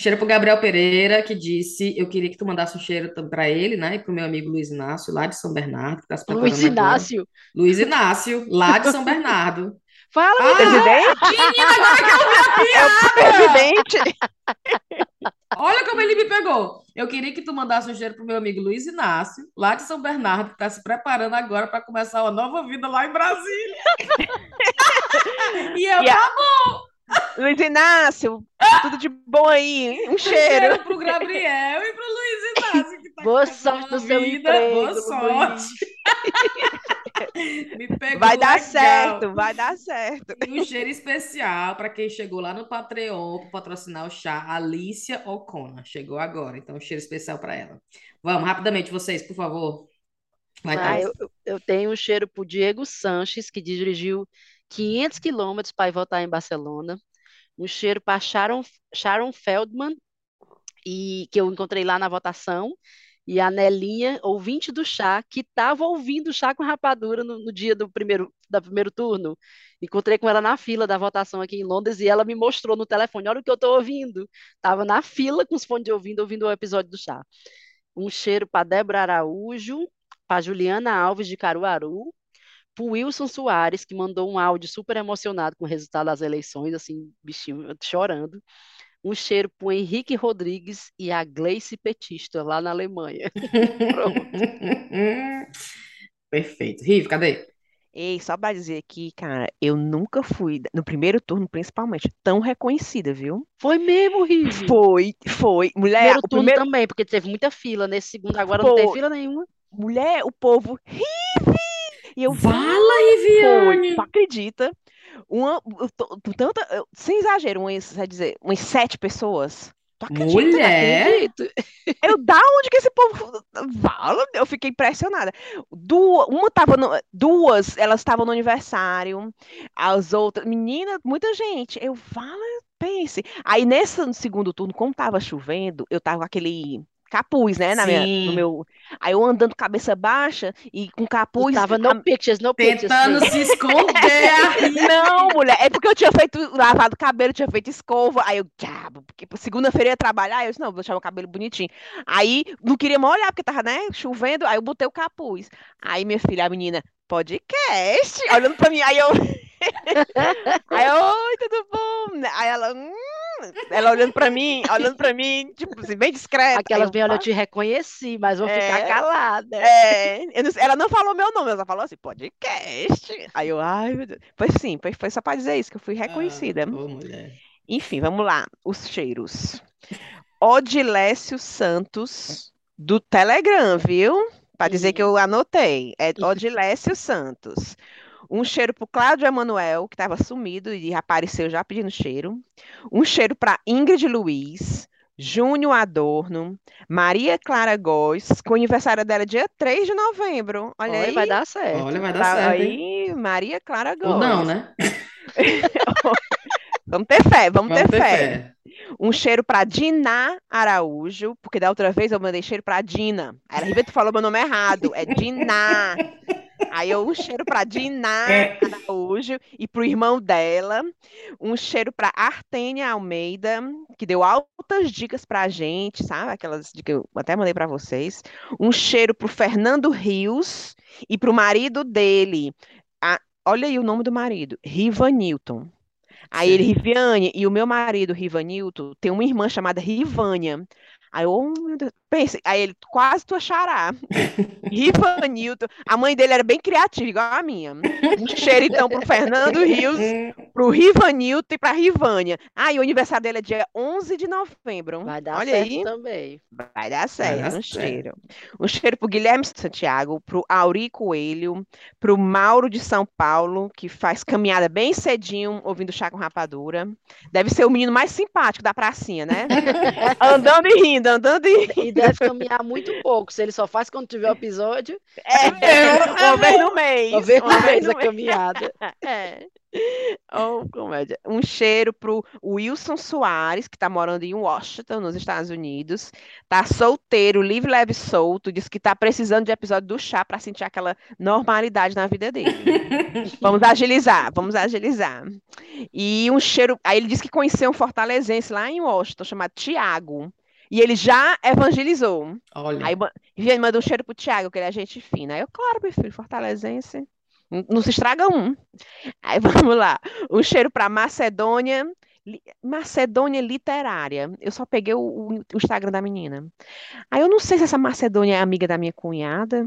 Cheiro pro Gabriel Pereira, que disse: Eu queria que tu mandasse um cheiro para ele, né? E pro meu amigo Luiz Inácio, lá de São Bernardo, que tá se Luiz preparando agora. Inácio. Luiz Inácio, lá de São Bernardo. Fala, Ah, Presidente? menina, agora que eu vi a piada! Presidente? Olha como ele me pegou. Eu queria que tu mandasse um cheiro pro meu amigo Luiz Inácio, lá de São Bernardo, que tá se preparando agora para começar uma nova vida lá em Brasília. E eu, E a- Luiz Inácio, tudo de bom aí? Um um cheiro. cheiro pro Gabriel e pro Luiz Inácio, que tá Boa sorte no seu vida. emprego, Boa sorte. Me pegou Vai dar legal. certo, vai dar certo. E um cheiro especial para quem chegou lá no Patreon para patrocinar o chá, Alicia O'Connor. Chegou agora, então um cheiro especial para ela. Vamos, rapidamente, vocês, por favor. Vai, Ah, eu- eu tenho um cheiro pro Diego Sanches, que dirigiu 500 quilômetros para ir votar em Barcelona. Um cheiro para Sharon, Sharon Feldman, e que eu encontrei lá na votação. E a Nelinha, ouvinte do chá, que estava ouvindo o chá com rapadura no, no dia do primeiro, da primeiro turno. Encontrei com ela na fila da votação aqui em Londres e ela me mostrou no telefone: olha o que eu estou ouvindo. Estava na fila com os fones de ouvido, ouvindo o episódio do chá. Um cheiro para Débora Araújo, para Juliana Alves de Caruaru, para Wilson Soares, que mandou um áudio super emocionado com o resultado das eleições, assim, bichinho, chorando. Um cheiro para o Henrique Rodrigues e a Gleice Petista, lá na Alemanha. Pronto. Perfeito. Rive, cadê? Ei, só pra dizer aqui, cara, eu nunca fui, no primeiro turno principalmente, tão reconhecida, viu? Foi mesmo, Rive. Foi, foi. Mulher, Primeiro o turno primeiro. também, porque teve muita fila. Nesse segundo agora não tem fila nenhuma. Mulher, o povo. Rive! E eu Vala, Foi, Riviane! tu acredita? Uma, tanta, sem exagero, umas, quer dizer, umas sete pessoas. Tu acredita? Mulher! Eu, da onde que esse povo fala? Eu fiquei impressionada. Duas, uma tava no, duas, elas estavam no aniversário, as outras, menina, muita gente. Eu falo, pense. Aí nesse no segundo turno, como tava chovendo, eu tava com aquele capuz, né, na minha, no meu. Aí eu andando cabeça baixa e com Tu capuz. tava a- no pictures, no pictures. Tentando se esconder. Não, mulher, é porque eu tinha feito, lavado o cabelo, tinha feito escova. Aí eu, diabo, porque segunda-feira eu ia trabalhar. Eu disse, não, vou deixar o cabelo bonitinho. Aí não queria molhar, porque tava, né, chovendo. Aí eu botei o capuz. Aí minha filha, a menina, podcast, olhando pra mim. Aí eu, aí eu, oi, tudo bom? Aí ela, hum. Ela olhando pra mim, olhando pra mim, tipo assim, bem discreta. Aquelas eu, bem, olha, eu te reconheci, mas vou ficar É. calada. É, eu não ela não falou meu nome, ela falou assim, podcast. Aí eu, ai, meu Deus. Pois sim, foi, foi só pra dizer isso, que eu fui reconhecida. Ah, mulher. Enfim, vamos lá, os cheiros. Odilécio Santos, do Telegram, viu? Pra dizer que eu anotei. É Odilécio Santos. Um cheiro pro Cláudio Emanuel, que estava sumido e apareceu já pedindo cheiro. Um cheiro para Ingrid Luiz, Júnior Adorno, Maria Clara Góes, que o aniversário dela é dia 3 de novembro. Olha Olha, aí. vai dar certo. Olha, vai dar Tá certo, hein? aí, Maria Clara Ou não, Góes. né? Vamos ter fé, vamos, Vamos ter ter fé. fé. Um cheiro para Diná Araújo, porque da outra vez eu mandei cheiro para Dina. Aí ela Ribeiro falou meu nome errado, é Diná. Aí um cheiro para Diná Araújo e pro irmão dela. Um cheiro para Artênia Almeida, que deu altas dicas pra gente, sabe? Aquelas dicas que eu até mandei para vocês. Um cheiro pro Fernando Rios e pro marido dele. A- olha aí o nome do marido, Riva Newton. Aí ele. Riviane, e o meu marido, Rivanilton, tem uma irmã chamada Rivânia. Aí eu, oh, meu Deus, pense, aí ele, quase tua xará. Rivanilton, a mãe dele era bem criativa, igual a minha. Um cheiro então pro Fernando Rios, pro Rivanilton e pra Rivânia. Ah, e o aniversário dele é dia 11 de novembro. Vai dar Olha certo aí. também. Vai dar certo, dar um certo. cheiro. Um cheiro pro Guilherme Santiago, pro Auri Coelho, pro Mauro de São Paulo, que faz caminhada bem cedinho, ouvindo chá com rapadura. Deve ser o menino mais simpático da pracinha, né? Andando e rindo, andando e rindo. Deve caminhar muito pouco. Se ele só faz quando tiver o episódio, É, uma vez no mês. uma vez uma mês a caminhada. É. Oh, comédia. Um cheiro pro Wilson Soares, que tá morando em Washington, nos Estados Unidos. Tá solteiro, livre, leve, solto. Diz que tá precisando de episódio do chá para sentir aquela normalidade na vida dele. Vamos agilizar, vamos agilizar. E um cheiro. Aí ele disse que conheceu um fortalezense lá em Washington, chamado Tiago. E ele já evangelizou. Olha. Aí Viviane manda um cheiro pro Thiago, que ele é gente fina. Aí eu, claro, meu filho, fortalezense. Não se estraga um. Aí vamos lá. Um cheiro pra Macedônia. Macedônia Literária. Eu só peguei o- o Instagram da menina. Aí eu não sei se essa Macedônia é amiga da minha cunhada,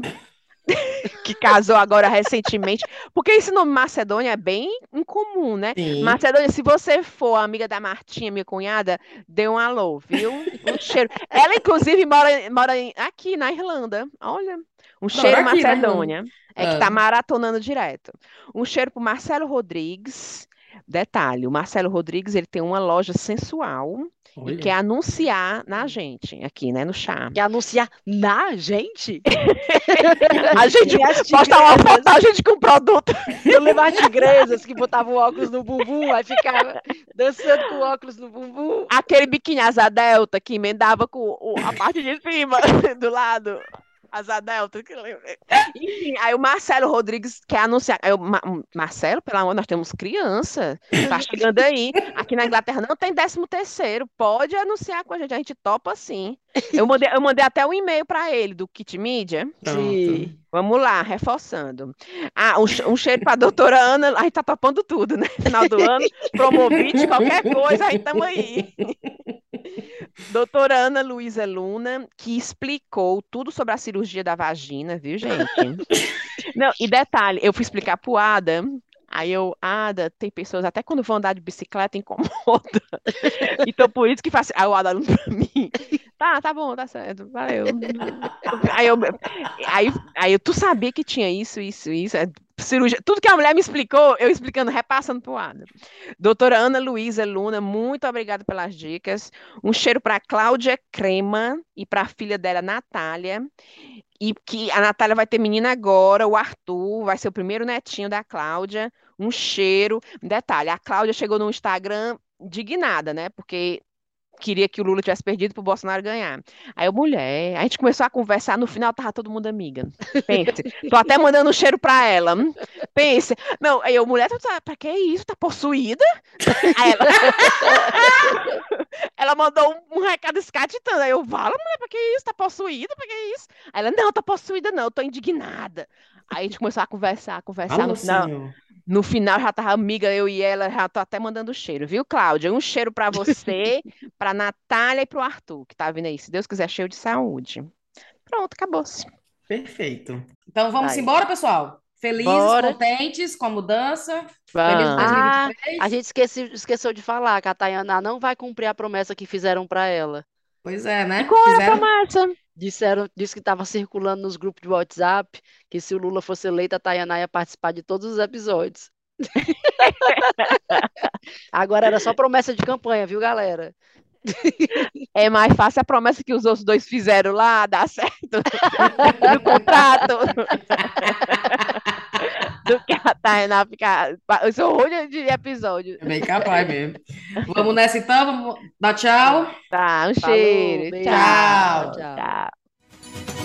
que casou agora recentemente. Porque esse nome Macedônia é bem incomum, né? Sim. Macedônia, se você for amiga da Martinha, minha cunhada, dê um alô, viu? Um cheiro. Ela, inclusive, mora, mora aqui na Irlanda. Olha, um cheiro aqui na Macedônia. É que Ah. tá maratonando direto. Um cheiro pro Marcelo Rodrigues. Detalhe, o Marcelo Rodrigues, ele tem uma loja sensual e Olha. quer anunciar na gente, aqui, né, no chá. Quer anunciar na gente? A gente E as postar uma foto da gente com produto. Eu lembro as tigresas que botavam óculos no bumbum, aí ficava dançando com óculos no bumbum. Aquele biquíni asa delta que emendava com a parte de cima, do lado. Asa delta. que lembra. Enfim, aí o Marcelo Rodrigues quer anunciar. Eu, "Ma- Marcelo, pelo amor, nós temos criança. Tá chegando aí. Aqui na Inglaterra não tem décimo terceiro. Pode anunciar com a gente. A gente topa sim. Eu mandei, eu mandei até um e-mail para ele do Kit Media. Sim. Vamos lá, reforçando. Ah, um, um cheiro para a doutora Ana. A gente tá topando tudo, né? Final do ano, promovite, qualquer coisa, aí estamos aí. Doutora Ana Luísa Luna, que explicou tudo sobre a cirurgia da vagina, viu, gente? Não, e detalhe, eu fui explicar pro Ada. Aí eu, Ada, tem pessoas, até quando vão andar de bicicleta, incomoda. Então, por isso que faz. Aí o Ada olhando pra mim. Tá, tá bom, tá certo, valeu. Aí eu, aí, aí tu sabia que tinha isso, isso, isso. Cirurgia, tudo que a mulher me explicou, eu explicando, repassando pro Ada. Doutora Ana Luísa Luna, muito obrigada pelas dicas. Um cheiro para Cláudia Crema e para a filha dela, Natália. E que a Natália vai ter menina agora, o Arthur vai ser o primeiro netinho da Cláudia. Um cheiro. Detalhe, a Cláudia chegou no Instagram indignada, né? Porque queria que o Lula tivesse perdido para o Bolsonaro ganhar. Aí eu, mulher, a gente começou a conversar, no final tava todo mundo amiga. Pense, tô até mandando um cheiro para ela. Pense, não, aí eu, mulher, tá, pra que isso? Tá possuída? Aí ela, ela mandou um, um recado escatitando. Aí eu, fala, mulher, pra que isso? Tá possuída? Pra que isso? Aí ela, não, tá possuída não, eu tô indignada. Aí a gente começou a conversar, conversar Fala, no final. senhor. No final já tava amiga, eu e ela, já tô até mandando cheiro, viu, Cláudia? Um cheiro pra você, pra Natália e pro Arthur, que tá vindo aí. Se Deus quiser, cheio de saúde. Pronto, acabou-se. Perfeito. Então vamos Vai. embora, pessoal. Felizes, Bora. contentes com a mudança. Feliz Vamos. Ah, 2023. a gente esqueci, esqueceu de falar que a Tayana não vai cumprir a promessa que fizeram para ela. Pois é, né? Qual é a Fizeram. promessa? Disseram, disse que estava circulando nos grupos de WhatsApp que se o Lula fosse eleito, a Tayana ia participar de todos os episódios. Agora era só promessa de campanha, viu, galera? É mais fácil a promessa que os outros dois fizeram lá, dar certo no contrato, do que a Tainá ficar. Eu sou ruim de episódio. É bem capaz mesmo. Vamos nessa então, vamos dar tchau. Tá, um Falou, cheiro. beijo. Tchau. tchau. Tchau.